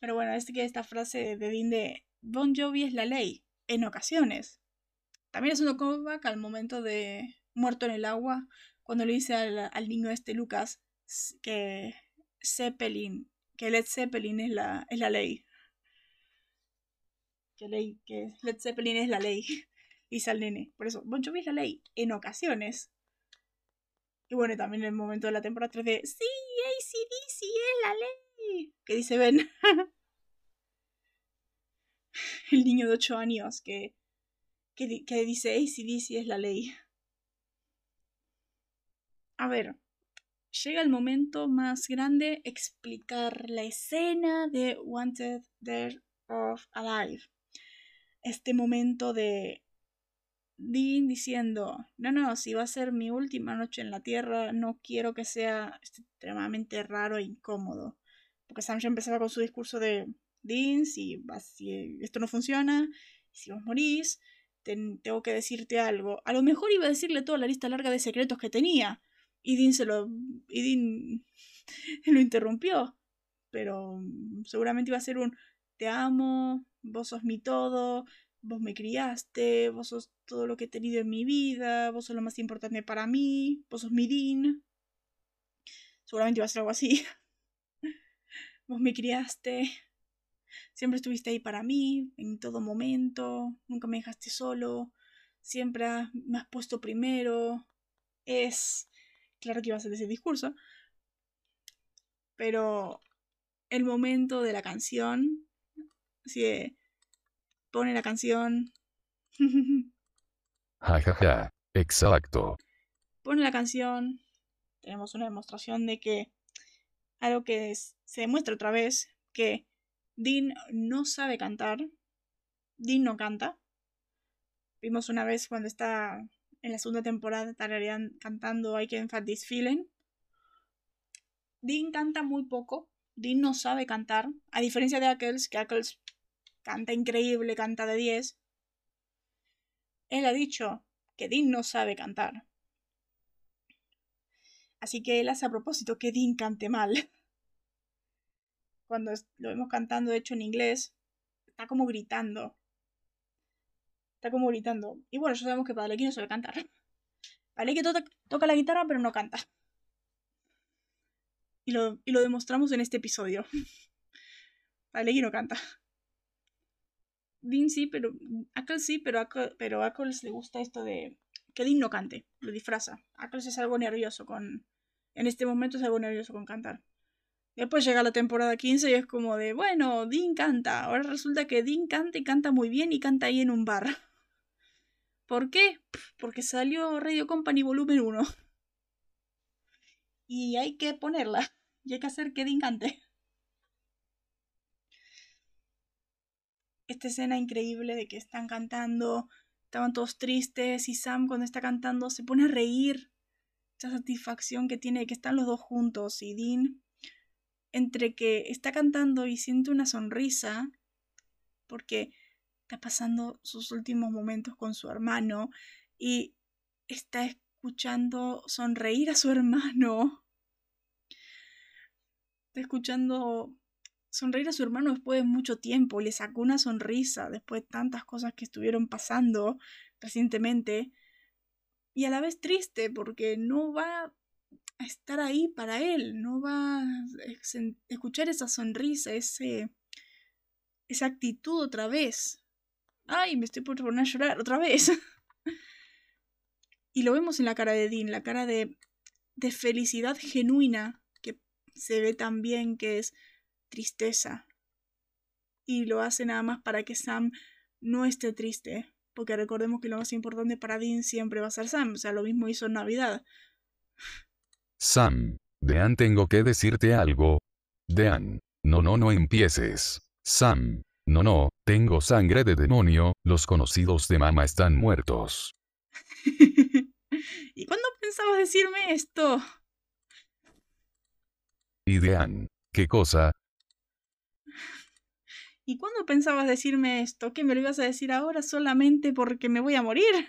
Pero bueno, es que esta frase de Dean de Bon Jovi es la ley, en ocasiones. También es un callback al momento de Muerto en el agua, cuando le dice al, niño este Lucas que Zeppelin, que Led Zeppelin es la, es la ley. Que, ley, que Led Zeppelin es la ley. Dice al nene. Por eso, Bon Jovi es la ley. En ocasiones. Y bueno, también en el momento de la temporada 3 de Sí, ACDC es la ley. Que dice Ben. el niño de 8 años que, que, que dice ACDC es la ley. A ver, llega el momento más grande explicar la escena de Wanted, Dead or Alive. Este momento de Dean diciendo, no, no, si va a ser mi última noche en la Tierra, no quiero que sea extremadamente raro e incómodo. Porque Sam ya empezaba con su discurso de, Dean, si, si esto no funciona, si vos morís, tengo que decirte algo. A lo mejor iba a decirle toda la lista larga de secretos que tenía, y Dean se lo. Y Dean lo interrumpió. Pero seguramente iba a ser un te amo, vos sos mi todo, vos me criaste, vos sos todo lo que he tenido en mi vida, vos sos lo más importante para mí, vos sos mi Dean. Seguramente iba a ser algo así. vos me criaste, siempre estuviste ahí para mí, en todo momento, nunca me dejaste solo, siempre me has puesto primero, es... Claro que iba a ser ese discurso. Pero el momento de la canción... Así pone la canción. Ja, ja, ja. Exacto. Pone la canción. Tenemos una demostración de que algo que se demuestra otra vez que Dean no sabe cantar. Dean no canta. Vimos una vez cuando está en la segunda temporada cantando I Can Fight This Feeling. Dean canta muy poco. Dean no sabe cantar. A diferencia de Ackles, que Ackles canta increíble, canta de 10. Él ha dicho que Dean no sabe cantar. Así que él hace a propósito que Dean cante mal. Cuando lo vemos cantando, de hecho, en inglés, está como gritando. Está como gritando. Y bueno, ya sabemos que Padalecki no sabe cantar. Padalecki toca, la guitarra, pero no canta. Y lo, y lo demostramos en este episodio. Padalecki no canta. Dean sí, pero. Ackles sí, pero, pero a Ackles le gusta esto de. Que Dean no cante, lo disfraza. Ackles es algo nervioso con. En este momento es algo nervioso con cantar. Después llega la temporada 15 y es como de, bueno, Dean canta. Ahora resulta que Dean canta y canta muy bien y canta ahí en un bar. ¿Por qué? Porque salió Radio Company Volumen 1. Y hay que ponerla. Y hay que hacer que Dean cante. esta escena increíble de que están cantando, estaban todos tristes y Sam cuando está cantando se pone a reír. Esa satisfacción que tiene de que están los dos juntos y Dean entre que está cantando y siente una sonrisa porque está pasando sus últimos momentos con su hermano y está escuchando sonreír a su hermano. Está escuchando sonreír a su hermano después de mucho tiempo, le sacó una sonrisa después de tantas cosas que estuvieron pasando recientemente y a la vez triste porque no va a estar ahí para él, no va a escuchar esa sonrisa, ese, esa actitud otra vez. Ay, me estoy por poner a llorar otra vez. y lo vemos en la cara de Dean, la cara de, de felicidad genuina que se ve también que es tristeza. Y lo hace nada más para que Sam no esté triste. Porque recordemos que lo más importante para Dean siempre va a ser Sam. O sea, lo mismo hizo en Navidad. Sam, Dean, tengo que decirte algo. Dean, no, no, no empieces. Sam, no, no, tengo sangre de demonio, los conocidos de mamá están muertos. ¿Y cuándo pensabas decirme esto? Y Dean, ¿qué cosa? ¿Y cuándo pensabas decirme esto? ¿Que me lo ibas a decir ahora solamente porque me voy a morir?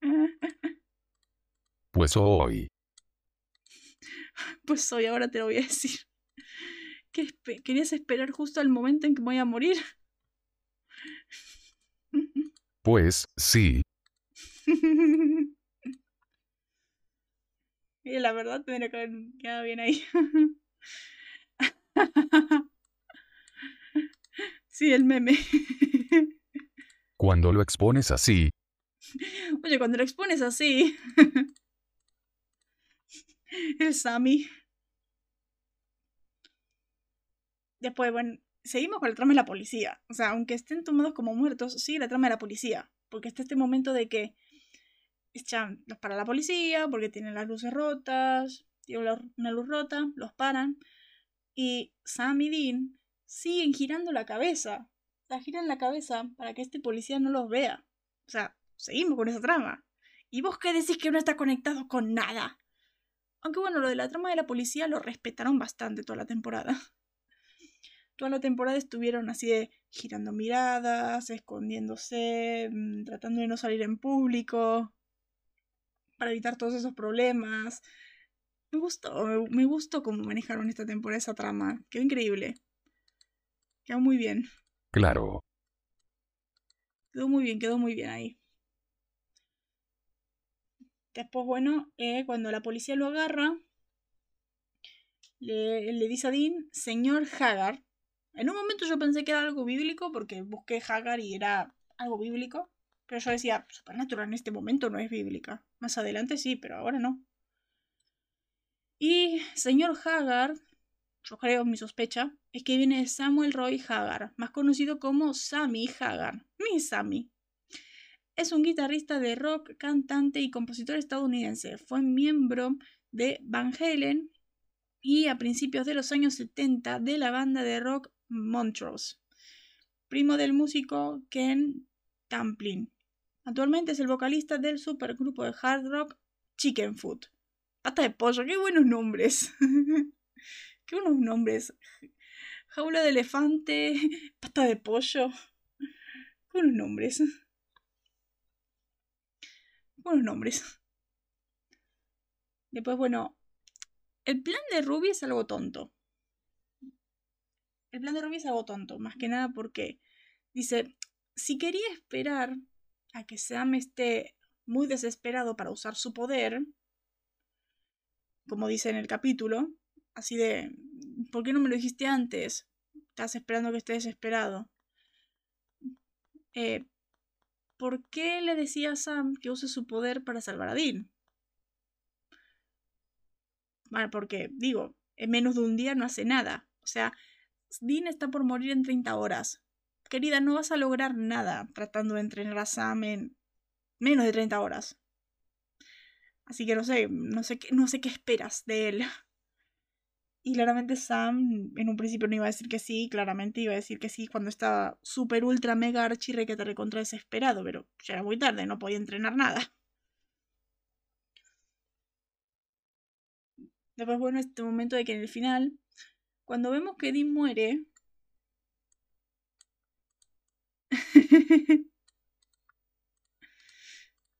Pues hoy. Pues hoy, ahora te lo voy a decir. ¿Qué ¿Querías esperar justo al momento en que voy a morir? Pues sí. y la verdad tendría que haber quedado bien ahí. sí, el meme. Cuando lo expones así. Oye, cuando lo expones así. el Sammy. Después, bueno, seguimos con la trama de la policía. O sea, aunque estén tomados como muertos, sigue la trama de la policía. Porque está este momento de que echan, los para la policía porque tienen las luces rotas, tienen una luz rota, los paran. Y Sam y Dean siguen girando la cabeza. La giran la cabeza para que este policía no los vea. O sea, seguimos con esa trama. ¿Y vos qué decís que no está conectado con nada? Aunque bueno, lo de la trama de la policía lo respetaron bastante toda la temporada. Toda la temporada estuvieron así de girando miradas, escondiéndose, mm, tratando de no salir en público, para evitar todos esos problemas. Me gustó, me, gustó cómo manejaron esta temporada esa trama. Quedó increíble. Quedó muy bien. Claro. Quedó muy bien, quedó muy bien ahí. Después, bueno, eh, cuando la policía lo agarra, le, le, dice a Dean, señor Hagar. En un momento yo pensé que era algo bíblico porque busqué Hagar y era algo bíblico. Pero yo decía, Supernatural en este momento no es bíblica. Más adelante sí, pero ahora no. Y señor Haggard, yo creo, mi sospecha, es que viene de Samuel Roy Haggard, más conocido como Sammy Haggard. Mi Sammy. Es un guitarrista de rock, cantante y compositor estadounidense. Fue miembro de Van Halen y a principios de los años 70 de la banda de rock Montrose. Primo del músico Ken Tamplin. Actualmente es el vocalista del supergrupo de hard rock Chicken Foot. Pata de pollo, qué buenos nombres. qué buenos nombres. Jaula de elefante, pata de pollo. Qué buenos nombres. Buenos nombres. Después, bueno, el plan de Ruby es algo tonto. El plan de Ruby es algo tonto, más que nada porque dice, si quería esperar a que Sam esté muy desesperado para usar su poder, como dice en el capítulo, así de, ¿por qué no me lo dijiste antes? Estás esperando que esté desesperado. Eh, ¿Por qué le decía a Sam que use su poder para salvar a Dean? Bueno, porque, digo, en menos de un día no hace nada. O sea, Dean está por morir en 30 horas. Querida, no vas a lograr nada tratando de entrenar a Sam en menos de 30 horas. Así que no sé, no sé, qué, no sé qué esperas de él. Y claramente Sam en un principio no iba a decir que sí, claramente iba a decir que sí cuando estaba súper ultra mega archirre que te recontra desesperado, pero ya era muy tarde, no podía entrenar nada. Después, bueno, este momento de que en el final, cuando vemos que Dean muere,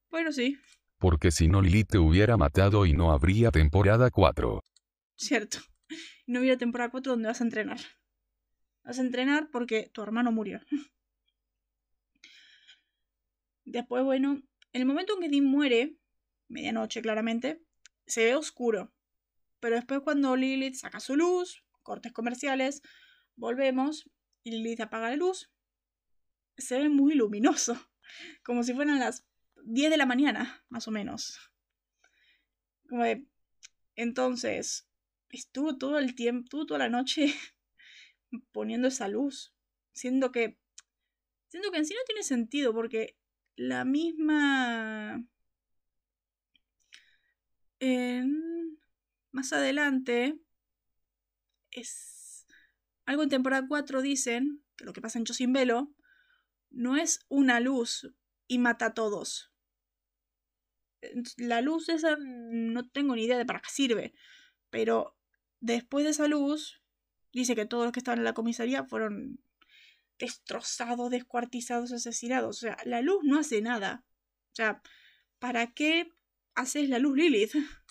bueno, sí. Porque si no Lilith te hubiera matado y no habría temporada 4. Cierto. No hubiera temporada 4 donde vas a entrenar. Vas a entrenar porque tu hermano murió. Después, bueno, en el momento en que Dean muere, medianoche claramente, se ve oscuro. Pero después cuando Lilith saca su luz, cortes comerciales, volvemos y Lilith apaga la luz se ve muy luminoso, como si fueran las 10 de la mañana, más o menos. entonces, estuvo todo el tiempo, toda la noche poniendo esa luz, siendo que, siendo que en sí no tiene sentido, porque la misma... más adelante es algo en temporada 4 dicen que lo que pasa en Chosin Velo no es una luz y mata a todos. La luz esa no tengo ni idea de para qué sirve, pero después de esa luz dice que todos los que estaban en la comisaría fueron destrozados, descuartizados, asesinados. O sea, la luz no hace nada. O sea, ¿para qué haces la luz Lilith?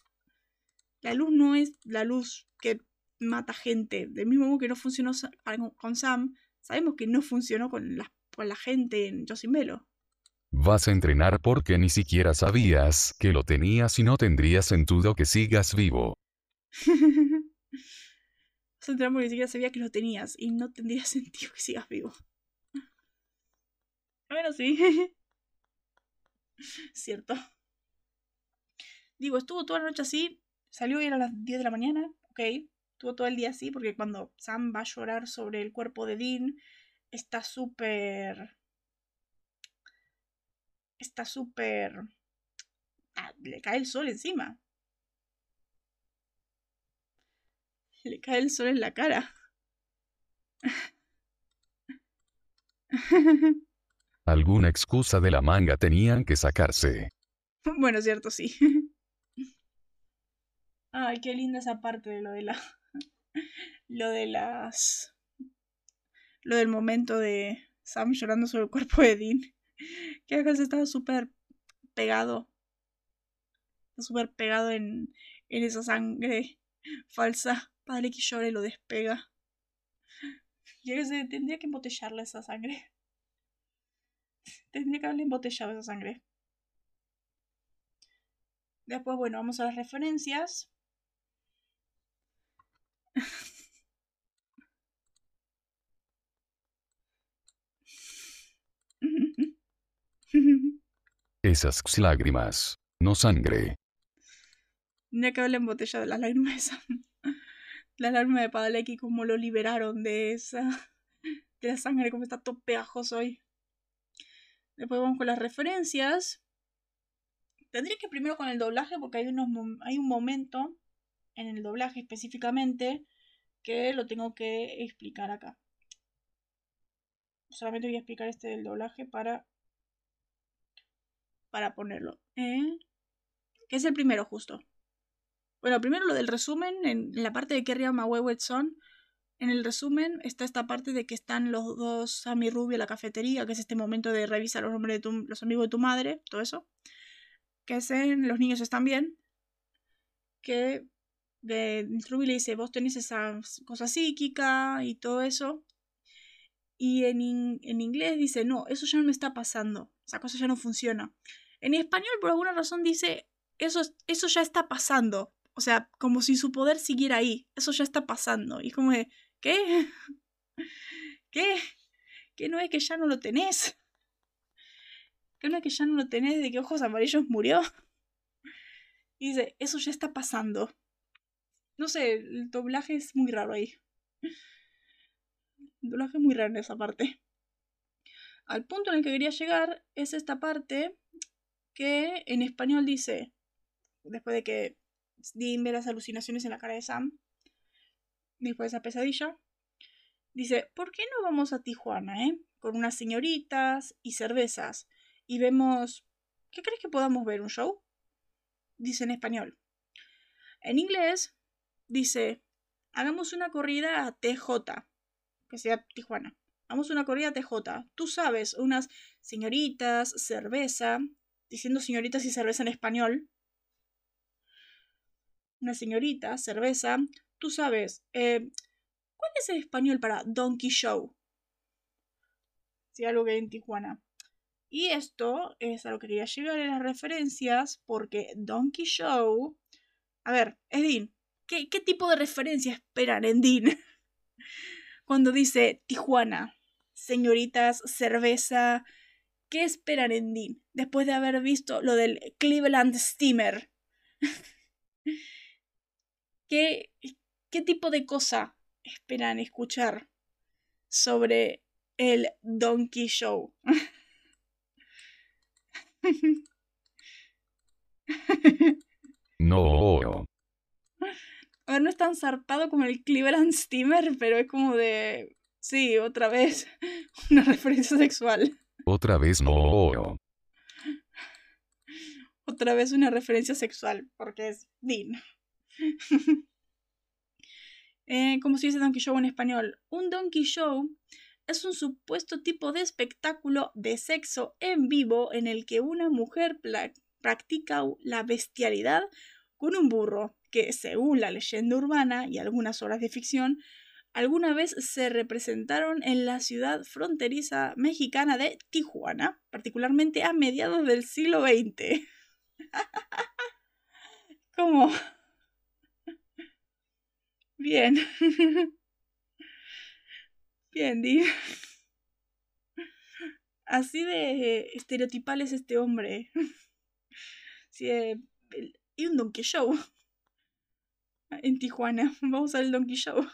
La luz no es la luz que mata gente. Del mismo modo que no funcionó con Sam, sabemos que no funcionó con las con la gente en Velo. Vas a entrenar porque ni siquiera sabías que lo tenías y no tendría sentido que sigas vivo. Vas a entrenar porque ni siquiera sabía que lo tenías y no tendría sentido que sigas vivo. Bueno, sí. Cierto. Digo, estuvo toda la noche así, salió y era a las 10 de la mañana, ok. Estuvo todo el día así porque cuando Sam va a llorar sobre el cuerpo de Dean está súper... Está súper... Ah, le cae el sol encima. Le cae el sol en la cara. Alguna excusa de la manga tenían que sacarse. Bueno, cierto, sí. Ay, qué linda esa parte de lo de la. Lo de las lo del momento de Sam llorando sobre el cuerpo de Dean. Que acá se estaba súper pegado. Súper pegado en, en esa sangre falsa. Padre que llore lo despega. Y se tendría que embotellarle esa sangre. Tendría que haberle embotellado esa sangre. Después, bueno, vamos a las referencias. Esas lágrimas. No sangre. Tendría que haberle embotellado las lágrimas. La lágrima de Padalecki, como lo liberaron de esa. de la sangre, como está todo pegajoso hoy. Después vamos con las referencias. Tendría que primero con el doblaje, porque hay, unos, hay un momento en el doblaje específicamente que lo tengo que explicar acá. Solamente voy a explicar este del doblaje para, para ponerlo. ¿eh? Que es el primero justo. Bueno, primero lo del resumen, en la parte de Kerry Wet Son. En el resumen está esta parte de que están los dos Sammy Rubio en la cafetería, que es este momento de revisar los nombres de los amigos de tu madre, todo eso. Que es en Los niños están bien. Que de, Ruby le dice, vos tenés esa cosa psíquica y todo eso. Y en, en inglés dice, no, eso ya no me está pasando, esa cosa ya no funciona. En español, por alguna razón, dice, eso, eso ya está pasando. O sea, como si su poder siguiera ahí. Eso ya está pasando. Y como de, ¿qué? ¿Qué? ¿Qué no es que ya no lo tenés? ¿Qué no es que ya no lo tenés de que Ojos Amarillos murió? Y dice, eso ya está pasando. No sé, el doblaje es muy raro ahí. El doblaje es muy raro en esa parte. Al punto en el que quería llegar es esta parte que en español dice, después de que Dean ve las alucinaciones en la cara de Sam, después de esa pesadilla, dice, ¿por qué no vamos a Tijuana, eh? Con unas señoritas y cervezas. Y vemos... ¿Qué crees que podamos ver? ¿Un show? Dice en español. En inglés dice, hagamos una corrida a TJ, que sea Tijuana. Hagamos una corrida a TJ. Tú sabes, unas señoritas, cerveza, diciendo señoritas y cerveza en español. Una señorita, cerveza. Tú sabes, eh, ¿cuál es el español para Donkey Show? Si algo que hay en Tijuana. Y esto es a lo que quería llegar en las referencias, porque Donkey Show. A ver, Edin, ¿Qué, tipo de referencia esperan en Dean? Cuando dice Tijuana, señoritas, cerveza, ¿qué esperan en Dean? Después de haber visto lo del Cleveland Steamer. ¿Qué, ¿Qué tipo de cosa esperan escuchar sobre el Donkey Show? No. A ver, no es tan zarpado como el Cleveland Steamer, pero es como de. Sí, otra vez. Una referencia sexual. Otra vez no. Otra vez una referencia sexual, porque es Dean. eh, ¿Cómo se dice Donkey Show en español? Un Donkey Show es un supuesto tipo de espectáculo de sexo en vivo en el que una mujer practica la bestialidad con un burro que, según la leyenda urbana y algunas obras de ficción, alguna vez se representaron en la ciudad fronteriza mexicana de Tijuana, particularmente a mediados del siglo XX. ¿Cómo? Bien. Bien, Di. Así de estereotipal es este hombre. Sí, eh, y un Donkey Show. En Tijuana. Vamos al Donkey Show.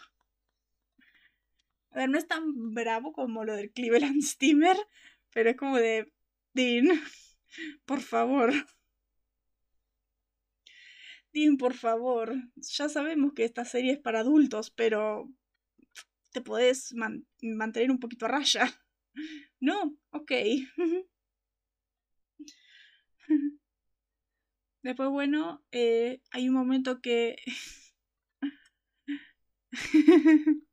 A ver, no es tan bravo como lo del Cleveland Steamer, pero es como de. Dean, por favor. Dean, por favor. Ya sabemos que esta serie es para adultos, pero. Te podés mantener un poquito a raya. No, ok. Después, bueno, eh, hay un momento que...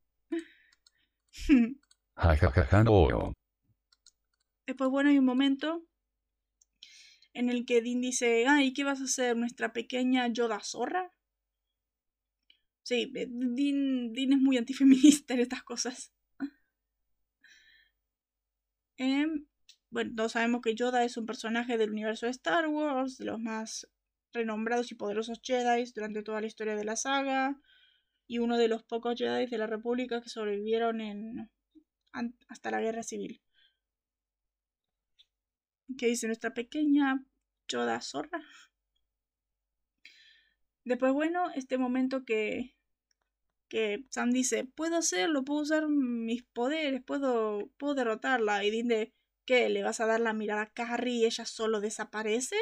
Después, bueno, hay un momento en el que Dean dice, ay, ¿qué vas a hacer? ¿Nuestra pequeña Yoda zorra? Sí, eh, Dean, es muy antifeminista en estas cosas. Em, bueno, todos sabemos que Yoda es un personaje del universo de Star Wars, de los más renombrados y poderosos Jedi durante toda la historia de la saga y uno de los pocos Jedi de la República que sobrevivieron en, hasta la Guerra Civil. Que dice nuestra pequeña Yoda zorra. Después, bueno, este momento que, que Sam dice, puedo hacerlo, puedo usar mis poderes, puedo, puedo derrotarla. Y dice, ¿qué? ¿Le vas a dar la mirada a Carrie y ella solo desaparece?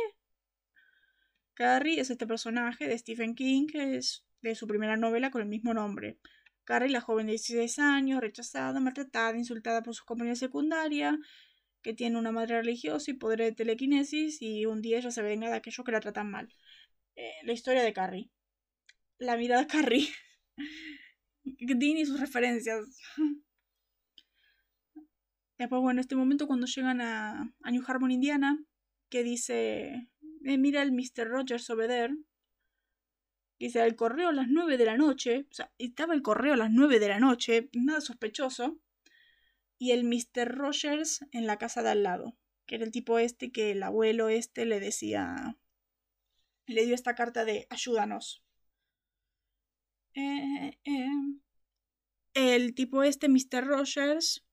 Carrie es este personaje de Stephen King, que es de su primera novela con el mismo nombre. Carrie, la joven de 16 años, rechazada, maltratada, insultada por sus compañeros de secundaria, que tiene una madre religiosa y poder de telequinesis, y un día ella se venga de aquellos que la tratan mal. Eh, la historia de Carrie. La mirada de Carrie. Dean y sus referencias. Después, bueno, este momento cuando llegan a, New Harmon, Indiana, que dice, eh, mira el Mr. Rogers there. Dice, el correo a las 9 de la noche. O sea, estaba el correo a las 9 de la noche, nada sospechoso. Y el Mr. Rogers en la casa de al lado, que era el tipo este que el abuelo este le decía, le dio esta carta de ayúdanos. Eh, eh, el tipo este, Mr. Rogers,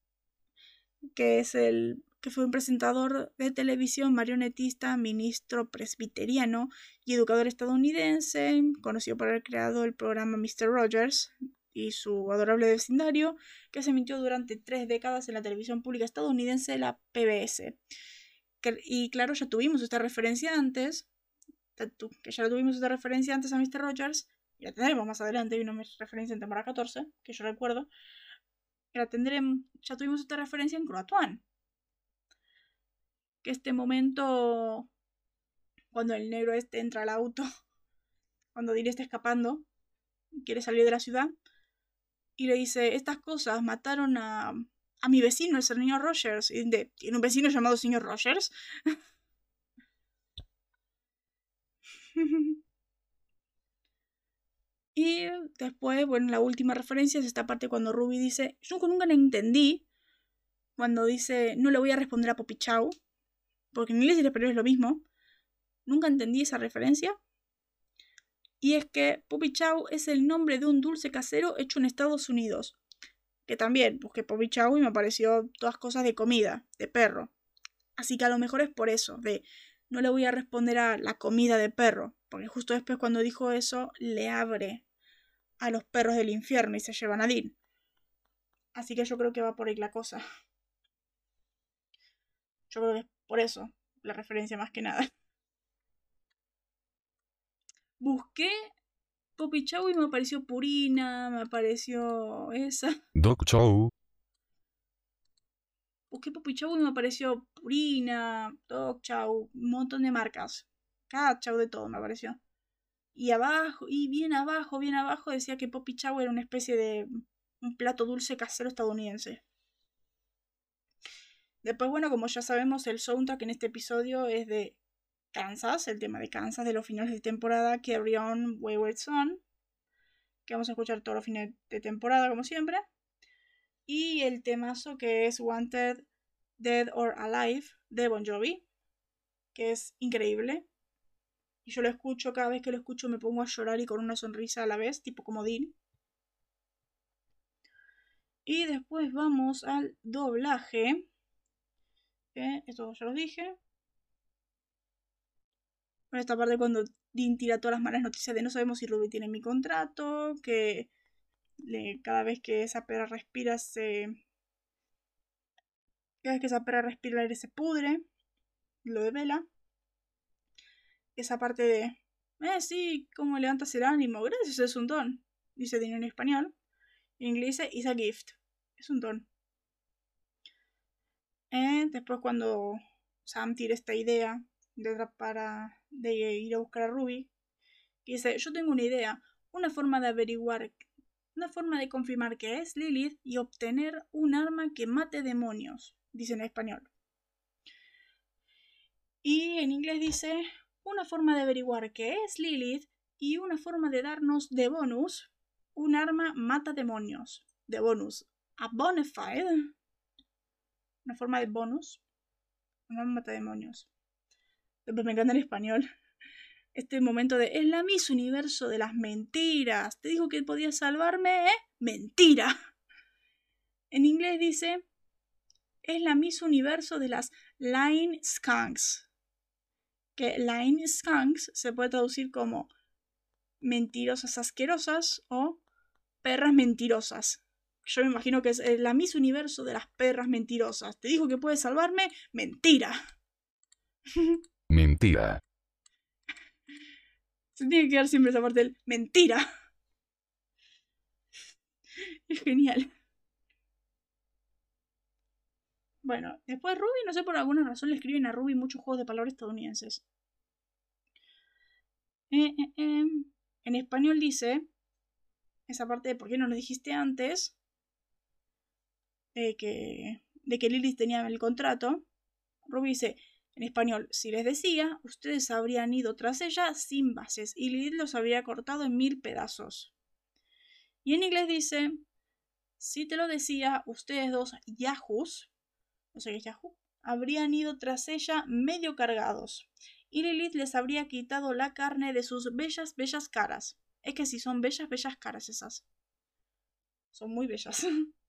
que es el que fue un presentador de televisión, marionetista, ministro presbiteriano y educador estadounidense, conocido por haber creado el programa Mr. Rogers y su adorable vecindario, que se emitió durante tres décadas en la televisión pública estadounidense, la PBS. y claro, ya tuvimos esta referencia antes, que ya tuvimos esta referencia antes a Mr. Rogers, y la tendremos más adelante, hay una referencia en temporada 14, que yo recuerdo, la tendremos, ya tuvimos esta referencia en Croatuan. Que este momento, cuando el negro este entra al auto, cuando Dile está escapando, quiere salir de la ciudad, y le dice, estas cosas mataron a, a mi vecino, el señor Rogers. Y de, ¿Tiene un vecino llamado señor Rogers? y después, bueno, la última referencia es esta parte cuando Ruby dice, yo nunca la entendí, cuando dice, no le voy a responder a Poppy Chow, porque en inglés y en español es lo mismo. Nunca entendí esa referencia. Y es que Poppy Chow es el nombre de un dulce casero hecho en Estados Unidos. Que también busqué Poppy Chow y me apareció todas cosas de comida, de perro. Así que a lo mejor es por eso, de no le voy a responder a la comida de perro, porque justo después cuando dijo eso le abre a los perros del infierno y se llevan a Dean. Así que yo creo que va por ahí la cosa. Yo creo que es por eso la referencia más que nada. Busqué Poppy Chow y me apareció Purina, me apareció esa. Doc Chow busqué Poppy Chow y me apareció Purina, Dog Chow, un montón de marcas. Chow de todo me apareció. Y abajo, y bien abajo, bien abajo decía que Poppy Chow era una especie de un plato dulce casero estadounidense. Después, bueno, como ya sabemos, el soundtrack en este episodio es de Kansas, el tema de Kansas de los finales de temporada, Carry On Wayward Son, que vamos a escuchar todos los fines de temporada, como siempre. Y el temazo que es Wanted, Dead or Alive de Bon Jovi, que es increíble. Y yo lo escucho, cada vez que lo escucho me pongo a llorar y con una sonrisa a la vez, tipo como Dean. Y después vamos al doblaje. esto ya lo dije. Bueno, esta parte cuando Dean tira todas las malas noticias de no sabemos si Ruby tiene mi contrato, que cada vez que esa perra respira se... Cada vez que esa perra respira el aire se pudre. Lo de Vela. Esa parte de... Eh, sí, ¿cómo levantas el ánimo? Gracias, es un don. Dice dinero en español. En inglés dice, is a gift. Es un don. Eh, después cuando Sam tira esta idea de, para, de ir a buscar a Ruby, dice, yo tengo una idea, una forma de averiguar una forma de confirmar que es Lilith y obtener un arma que mate demonios, dice en español. Y en inglés dice una forma de averiguar que es Lilith y una forma de darnos de bonus un arma mata demonios. De bonus. A bonafide. Una forma de bonus. Un arma mata demonios. Me encanta el español este momento de es la Miss Universo de las mentiras. Te dijo que podía salvarme, ¿eh? Mentira. En inglés dice es la Miss Universo de las line skunks. Que line skunks se puede traducir como mentirosas asquerosas o perras mentirosas. Yo me imagino que es la Miss Universo de las perras mentirosas. Te dijo que puedes salvarme. Mentira. Se tiene que quedar siempre esa parte del mentira. Es genial. Bueno, después Ruby, no sé por alguna razón le escriben a Ruby muchos juegos de palabras estadounidenses. Eh, eh, eh. En español dice, esa parte de por qué no lo dijiste antes, que, de que Lilith tenía el contrato, Ruby dice, en español, si les decía, ustedes habrían ido tras ella sin bases y Lilith los habría cortado en mil pedazos. Y en inglés dice, si te lo decía, ustedes dos yahoos, no sé qué es yahoo, habrían ido tras ella medio cargados y Lilith les habría quitado la carne de sus bellas, bellas caras. Es que si son bellas, bellas caras esas. Son muy bellas.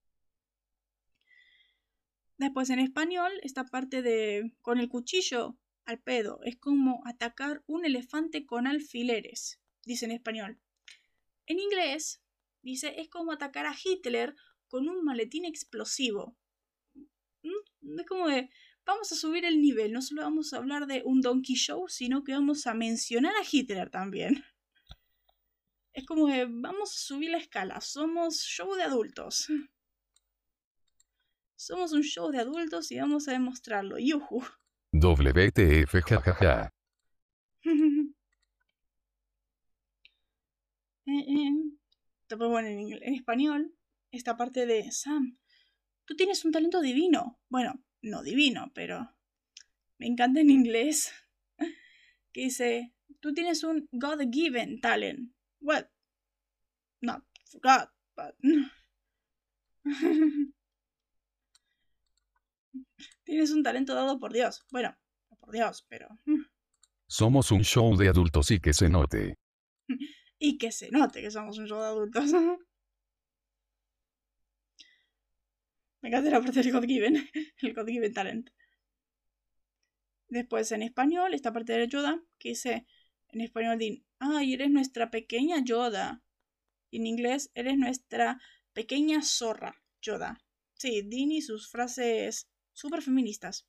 Después en español, esta parte de con el cuchillo al pedo es como atacar un elefante con alfileres, dice en español. En inglés, dice, es como atacar a Hitler con un maletín explosivo. ¿Mm? Es como de, vamos a subir el nivel, no solo vamos a hablar de un Donkey Show, sino que vamos a mencionar a Hitler también. Es como de, vamos a subir la escala, somos show de adultos. Somos un show de adultos y vamos a demostrarlo. Yuhu. WTF jajaja. eh, eh. bueno, en, en español, esta parte de Sam, tú tienes un talento divino. Bueno, no divino, pero me encanta en inglés. Que dice, tú tienes un God-given talent. Well, not God, but... Tienes un talento dado por Dios. Bueno, por Dios, pero... Mm. Somos un show de adultos y que se note. y que se note que somos un show de adultos. Me encanta la parte del God Given, el God Given Talent. Después en español, esta parte de Yoda, que dice en español, din, ay, eres nuestra pequeña Yoda. Y en inglés, eres nuestra pequeña zorra, Yoda. Sí, Dean y sus frases súper feministas.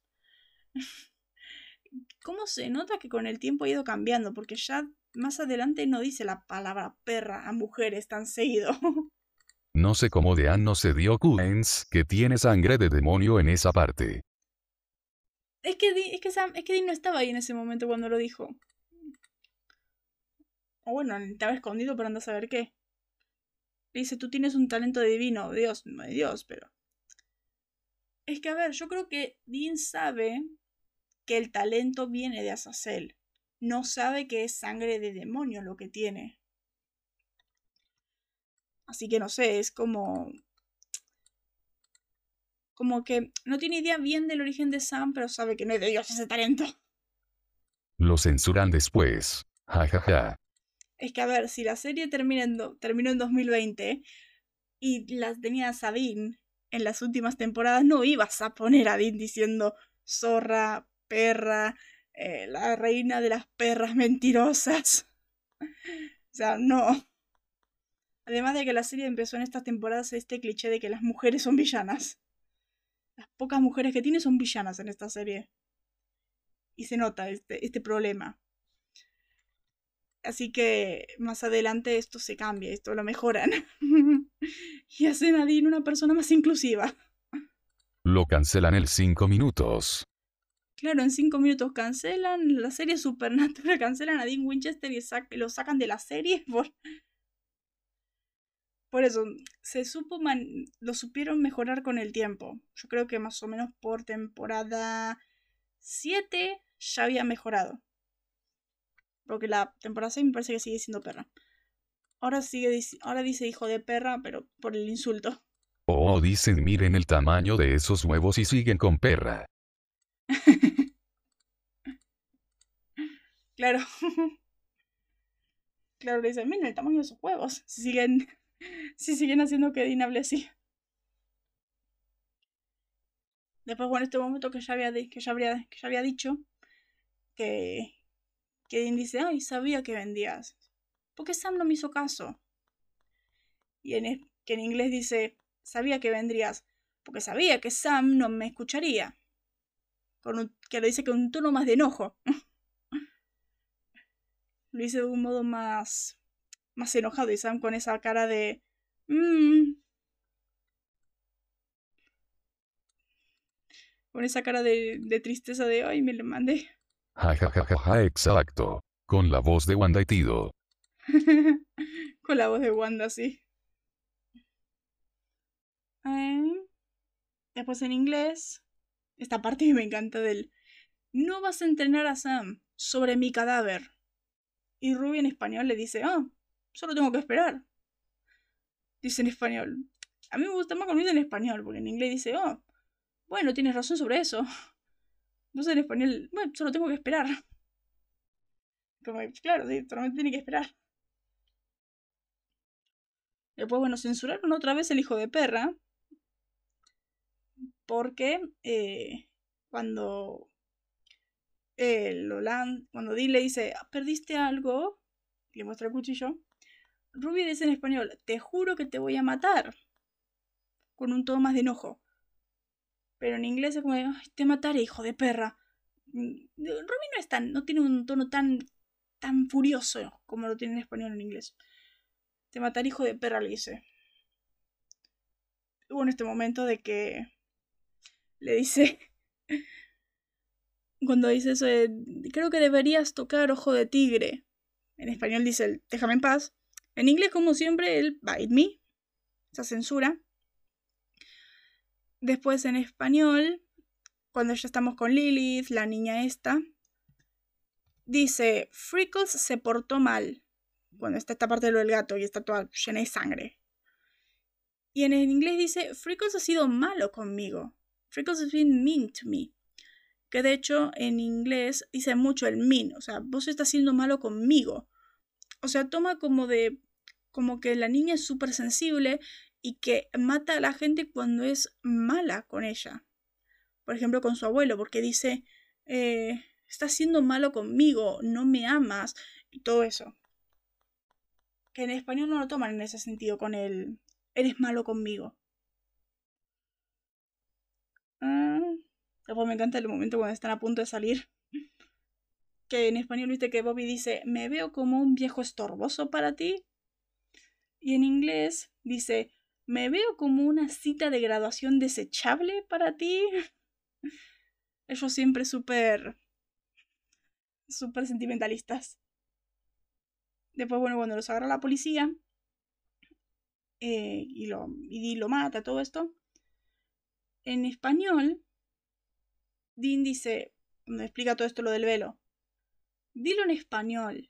¿Cómo se nota que con el tiempo ha ido cambiando? Porque ya más adelante no dice la palabra perra a mujeres tan seguido. No sé cómo Dean no se dio cuenta que tiene sangre de demonio en esa parte. Es que, es, que es que Dean no estaba ahí en ese momento cuando lo dijo. O bueno, estaba escondido pero anda a saber qué. Le dice, tú tienes un talento divino. Dios, no Dios, pero... Es que, a ver, yo creo que Dean sabe que el talento viene de Azazel. No sabe que es sangre de demonio lo que tiene. Así que no sé, es como. Como que no tiene idea bien del origen de Sam, pero sabe que no es de Dios ese talento. Lo censuran después. Ja, ja, ja. Es que a ver, si la serie termina en terminó en 2020 y las tenía Sabine en las últimas temporadas no ibas a poner a Dean diciendo zorra, perra, eh, la reina de las perras mentirosas. o sea, no. Además de que la serie empezó en estas temporadas este cliché de que las mujeres son villanas. Las pocas mujeres que tiene son villanas en esta serie. Y se nota este, este problema. Así que más adelante esto se cambia, esto lo mejoran. y hacen a Dean una persona más inclusiva. Lo cancelan en 5 minutos. Claro, en 5 minutos cancelan la serie Supernatural, cancelan a Dean Winchester y lo sacan de la serie por... Por eso, se supo lo supieron mejorar con el tiempo. Yo creo que más o menos por temporada 7 ya había mejorado. Porque la temporada 6 me parece que sigue siendo perra. Ahora, sigue, ahora dice hijo de perra, pero por el insulto. Oh, dicen miren el tamaño de esos huevos y siguen con perra. claro. claro, dicen, miren el tamaño de esos huevos. Si siguen, si siguen haciendo que Dean hable así. Después, bueno, este momento que ya había, que ya habría, que ya había dicho, que, que dice, ay, sabía que vendías. Porque Sam no me hizo caso. Y en, que en inglés dice, sabía que vendrías, porque sabía que Sam no me escucharía. Con que lo dice con un tono más de enojo. lo dice de un modo más, más enojado y Sam con esa cara de... Mmm, con esa cara de, de tristeza de ay, me lo mandé. Ja, ja, ja, ja, ja, exacto. Con la voz de Wanda y Tido. con la voz de Wanda, sí. Después en inglés, esta parte me encanta del... No vas a entrenar a Sam sobre mi cadáver. Y Ruby en español le dice, ah, solo tengo que esperar. Dice en español. A mí me gusta más cuando en español, porque en inglés dice, oh, bueno, tienes razón sobre eso. Sé en español, bueno, solo tengo que esperar. Como, claro, sí, solamente tiene que esperar. Después, bueno, censuraron otra vez el hijo de perra. Porque eh, cuando el Holand, cuando le dice, ah, ¿perdiste algo? le muestra el cuchillo. Ruby dice en español, te juro que te voy a matar. Con un tono más de enojo. Pero en inglés es como, te mataré, hijo de perra. Mm, Ruby no es tan, no tiene un tono tan, tan furioso como lo tiene en español en inglés. Te mataré, hijo de perra, le dice. Hubo en este momento de que le dice, cuando dice eso creo que deberías tocar ojo de tigre. En español dice déjame en paz. En inglés, como siempre, el bite me, esa censura. Después en español, cuando ya estamos con Lilith, la niña esta, dice, Freckles se portó mal. Cuando está esta parte lo del gato y está toda llena de sangre. Y en inglés dice, Freckles ha sido malo conmigo. Freckles has been mean to me. Que de hecho en inglés dice mucho el mean. O sea, vos estás siendo malo conmigo. O sea, toma como de... Como que la niña es súper sensible y que mata a la gente cuando es mala con ella. Por ejemplo, con su abuelo, porque dice, eh, estás siendo malo conmigo, no me amas, y todo eso. Que en español no lo toman en ese sentido, con el, eres malo conmigo. Ah, después me encanta el momento cuando están a punto de salir. Que en español viste que Bobby dice, me veo como un viejo estorboso para ti. Y en inglés dice, ¿Me veo como una cita de graduación desechable para ti? Ellos siempre súper... súper sentimentalistas. Después, bueno, cuando los agarra la policía eh, y, lo, y lo mata, todo esto, en español, Dean dice, explica todo esto lo del velo, dilo en español.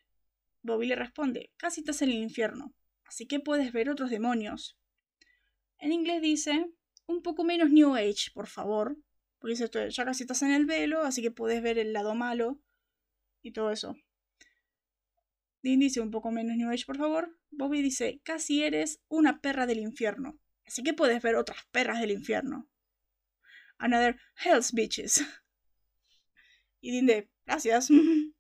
Bobby le responde, casi estás en el infierno, así que puedes ver otros demonios. En inglés dice un poco menos New Age, por favor. Porque ya casi estás en el velo, así que puedes ver el lado malo y todo eso. Dean dice un poco menos New Age, por favor. Bobby dice, casi eres una perra del infierno. Así que puedes ver otras perras del infierno. Another Hell's Bitches. Y Dean de, gracias.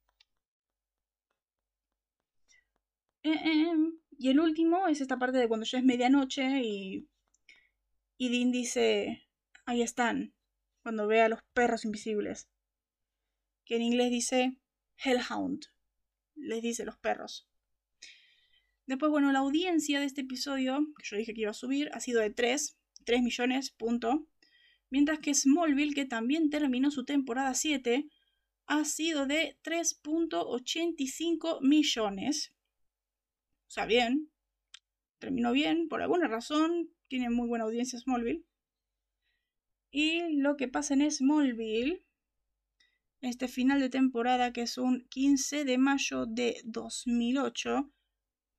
Y el último es esta parte de cuando ya es medianoche y y Dean dice, ahí están, cuando ve a los perros invisibles. Que en inglés dice Hellhound. Les dice los perros. Después, bueno, la audiencia de este episodio, que yo dije que iba a subir, ha sido de 3, 3 millones, punto. Mientras que Smallville, que también terminó su temporada 7, ha sido de 3.85 millones. O sea, bien. Terminó bien, por alguna razón tiene muy buena audiencia Smallville. Y lo que pasa en Smallville, este final de temporada que es un 15 de mayo de 2008,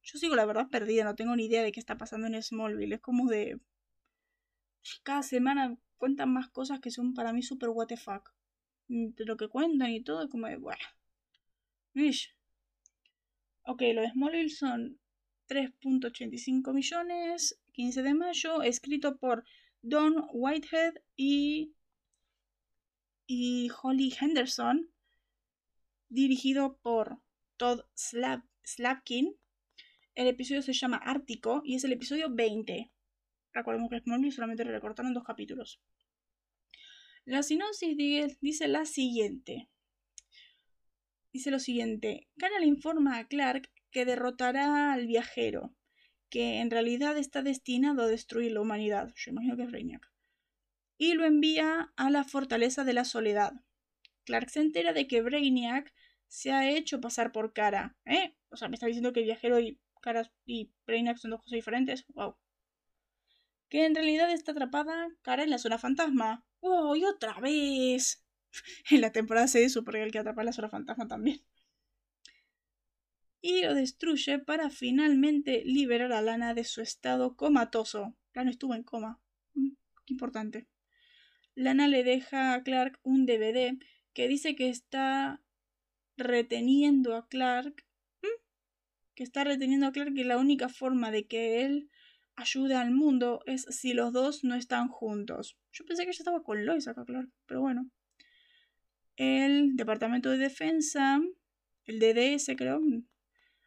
yo sigo la verdad perdida, no tengo ni idea de qué está pasando en Smallville. Es como de... Cada semana cuentan más cosas que son para mí super what the fuck. De lo que cuentan y todo, es como de... Bueno. Ok, lo Smallville son 3.85 millones, 15 de mayo, escrito por Don Whitehead y y Holly Henderson, dirigido por Todd Slapkin. El episodio se llama Ártico y es el episodio 20. Recordemos que Smallville solamente le recortaron dos capítulos. La sinopsis dice la siguiente. Dice lo siguiente. Kara le informa a Clark que derrotará al viajero, que en realidad está destinado a destruir la humanidad. Yo imagino que es Reiniac. Y lo envía a la fortaleza de la soledad. Clark se entera de que Brainiac se ha hecho pasar por Cara. ¿Eh? O sea, me está diciendo que el viajero y Cara y Brainiac son dos cosas diferentes. Wow. Que en realidad está atrapada Cara en la zona fantasma. ¡Wow! ¡Y otra vez! en la temporada 6 de Supergirl que atrapa a la zona fantasma también. Y lo destruye para finalmente liberar a Lana de su estado comatoso. Lana estuvo en coma. Mm, qué importante. Lana le deja a Clark un DVD que dice que está reteniendo a Clark. Que está reteniendo a Clark y la única forma de que él ayude al mundo es si los dos no están juntos. Yo pensé que ya estaba con Lois acá, Clark, pero bueno. El Departamento de Defensa, el DDS creo,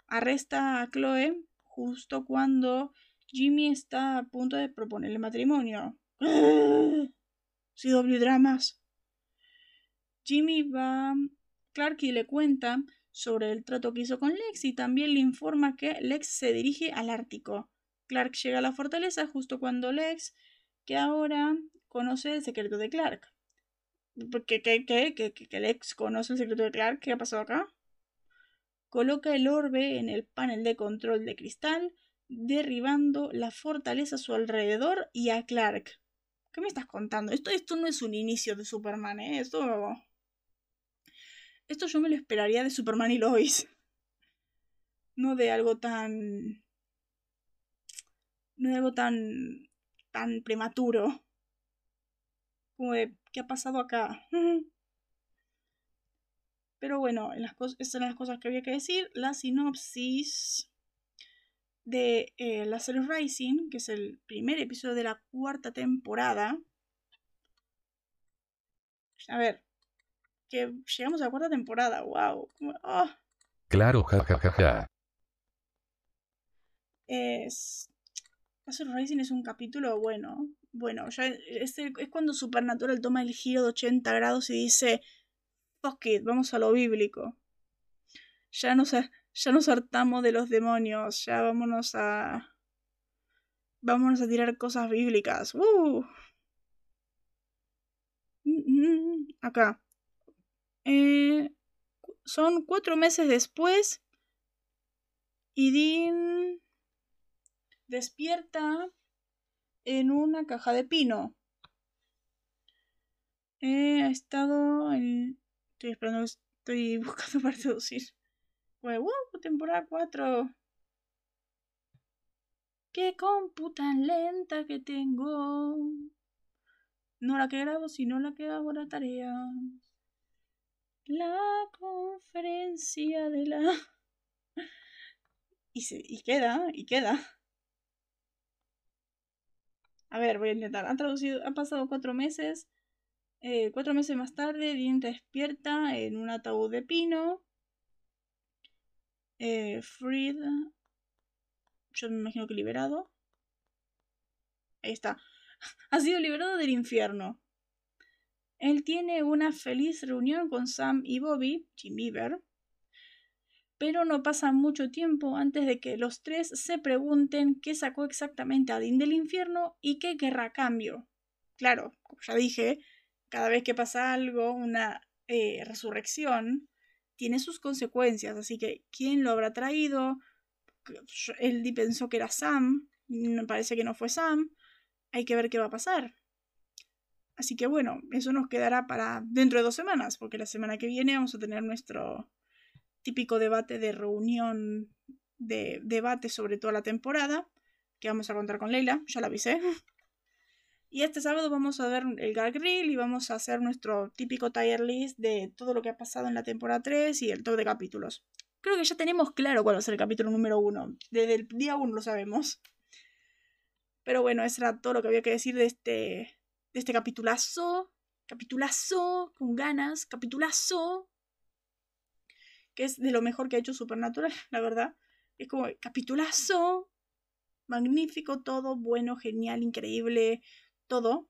arresta a Chloe justo cuando Jimmy está a punto de proponerle matrimonio. CW Dramas. Jimmy va. Clark y le cuenta sobre el trato que hizo con Lex y también le informa que Lex se dirige al Ártico. Clark llega a la fortaleza justo cuando Lex, que ahora conoce el secreto de Clark. ¿Qué, qué, qué? ¿Que, Lex conoce el secreto de Clark? ¿Qué ha pasado acá? Coloca el orbe en el panel de control de cristal, derribando la fortaleza a su alrededor y a Clark. ¿Qué me estás contando? Esto, esto no es un inicio de Superman, ¿eh? Esto. Esto yo me lo esperaría de Superman y Lois. No de algo tan. No de algo tan. tan prematuro. Como de. ¿Qué ha pasado acá? Pero bueno, en las esas eran las cosas que había que decir. La sinopsis de eh, La Lazarus Rising, que es el primer episodio de la cuarta temporada. A ver, que llegamos a la cuarta temporada, wow. Oh. Claro, jajajaja. Ja, ja, ja. Es. Lazarus Rising es un capítulo bueno. Bueno, ya es, es cuando Supernatural toma el giro de 80 grados y dice: Fuck vamos a lo bíblico. Ya nos, ya nos hartamos de los demonios, ya vámonos a. Vámonos a tirar cosas bíblicas. ¡Uh! Acá. Eh, son cuatro meses después. Y despierta en una caja de pino. He estado en... Estoy esperando, estoy buscando para traducir. wow, temporada 4. Qué compu tan lenta que tengo. No la que grabo, sino la que hago la tarea. La conferencia de la... Y, se, y queda, y queda. A ver, voy a intentar. Han traducido, han pasado cuatro meses. Eh, cuatro meses más tarde, Dean despierta en un ataúd de pino. Eh, yo me imagino que liberado. Ahí está. Ha sido liberado del infierno. Él tiene una feliz reunión con Sam y Bobby, Jim Beaver, pero no pasa mucho tiempo antes de que los tres se pregunten qué sacó exactamente a Dean del infierno y qué querrá cambio. Claro, como ya dije, cada vez que pasa algo, una eh, resurrección, tiene sus consecuencias. Así que, ¿quién lo habrá traído? Él pensó que era Sam, parece que no fue Sam. Hay que ver qué va a pasar. Así que bueno, eso nos quedará para dentro de dos semanas, porque la semana que viene vamos a tener nuestro típico debate de reunión de debate sobre toda la temporada, que vamos a contar con Leila, ya la avisé. Y este sábado vamos a ver el Gag Grill y vamos a hacer nuestro típico tier list de todo lo que ha pasado en la temporada 3 y el top de capítulos. Creo que ya tenemos claro cuál va a ser el capítulo número 1. Desde el día 1 lo sabemos. Pero bueno, eso era todo lo que había que decir de este, de este capitulazo. capitulazo, con ganas, capitulazo, que es de lo mejor que ha hecho Supernatural, la verdad. Es como capitulazo, magnífico, todo bueno, genial, increíble, todo.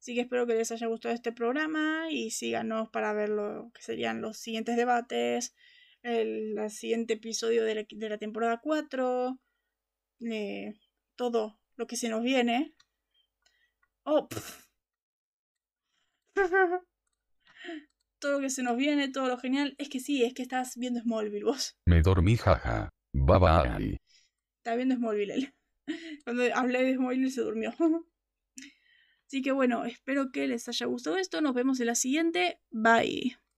Así que espero que les haya gustado este programa y síganos para ver lo que serían los siguientes debates, el, siguiente episodio de la, temporada 4, eh, todo lo que se nos viene. Oh, todo lo que se nos viene, todo lo genial. Es que sí, es que estás viendo Smallville vos. Me dormí, jaja. Baba bye. Está viendo Smallville él. Cuando hablé de Smallville se durmió. Así que bueno, espero que les haya gustado esto. Nos vemos en la siguiente. Bye.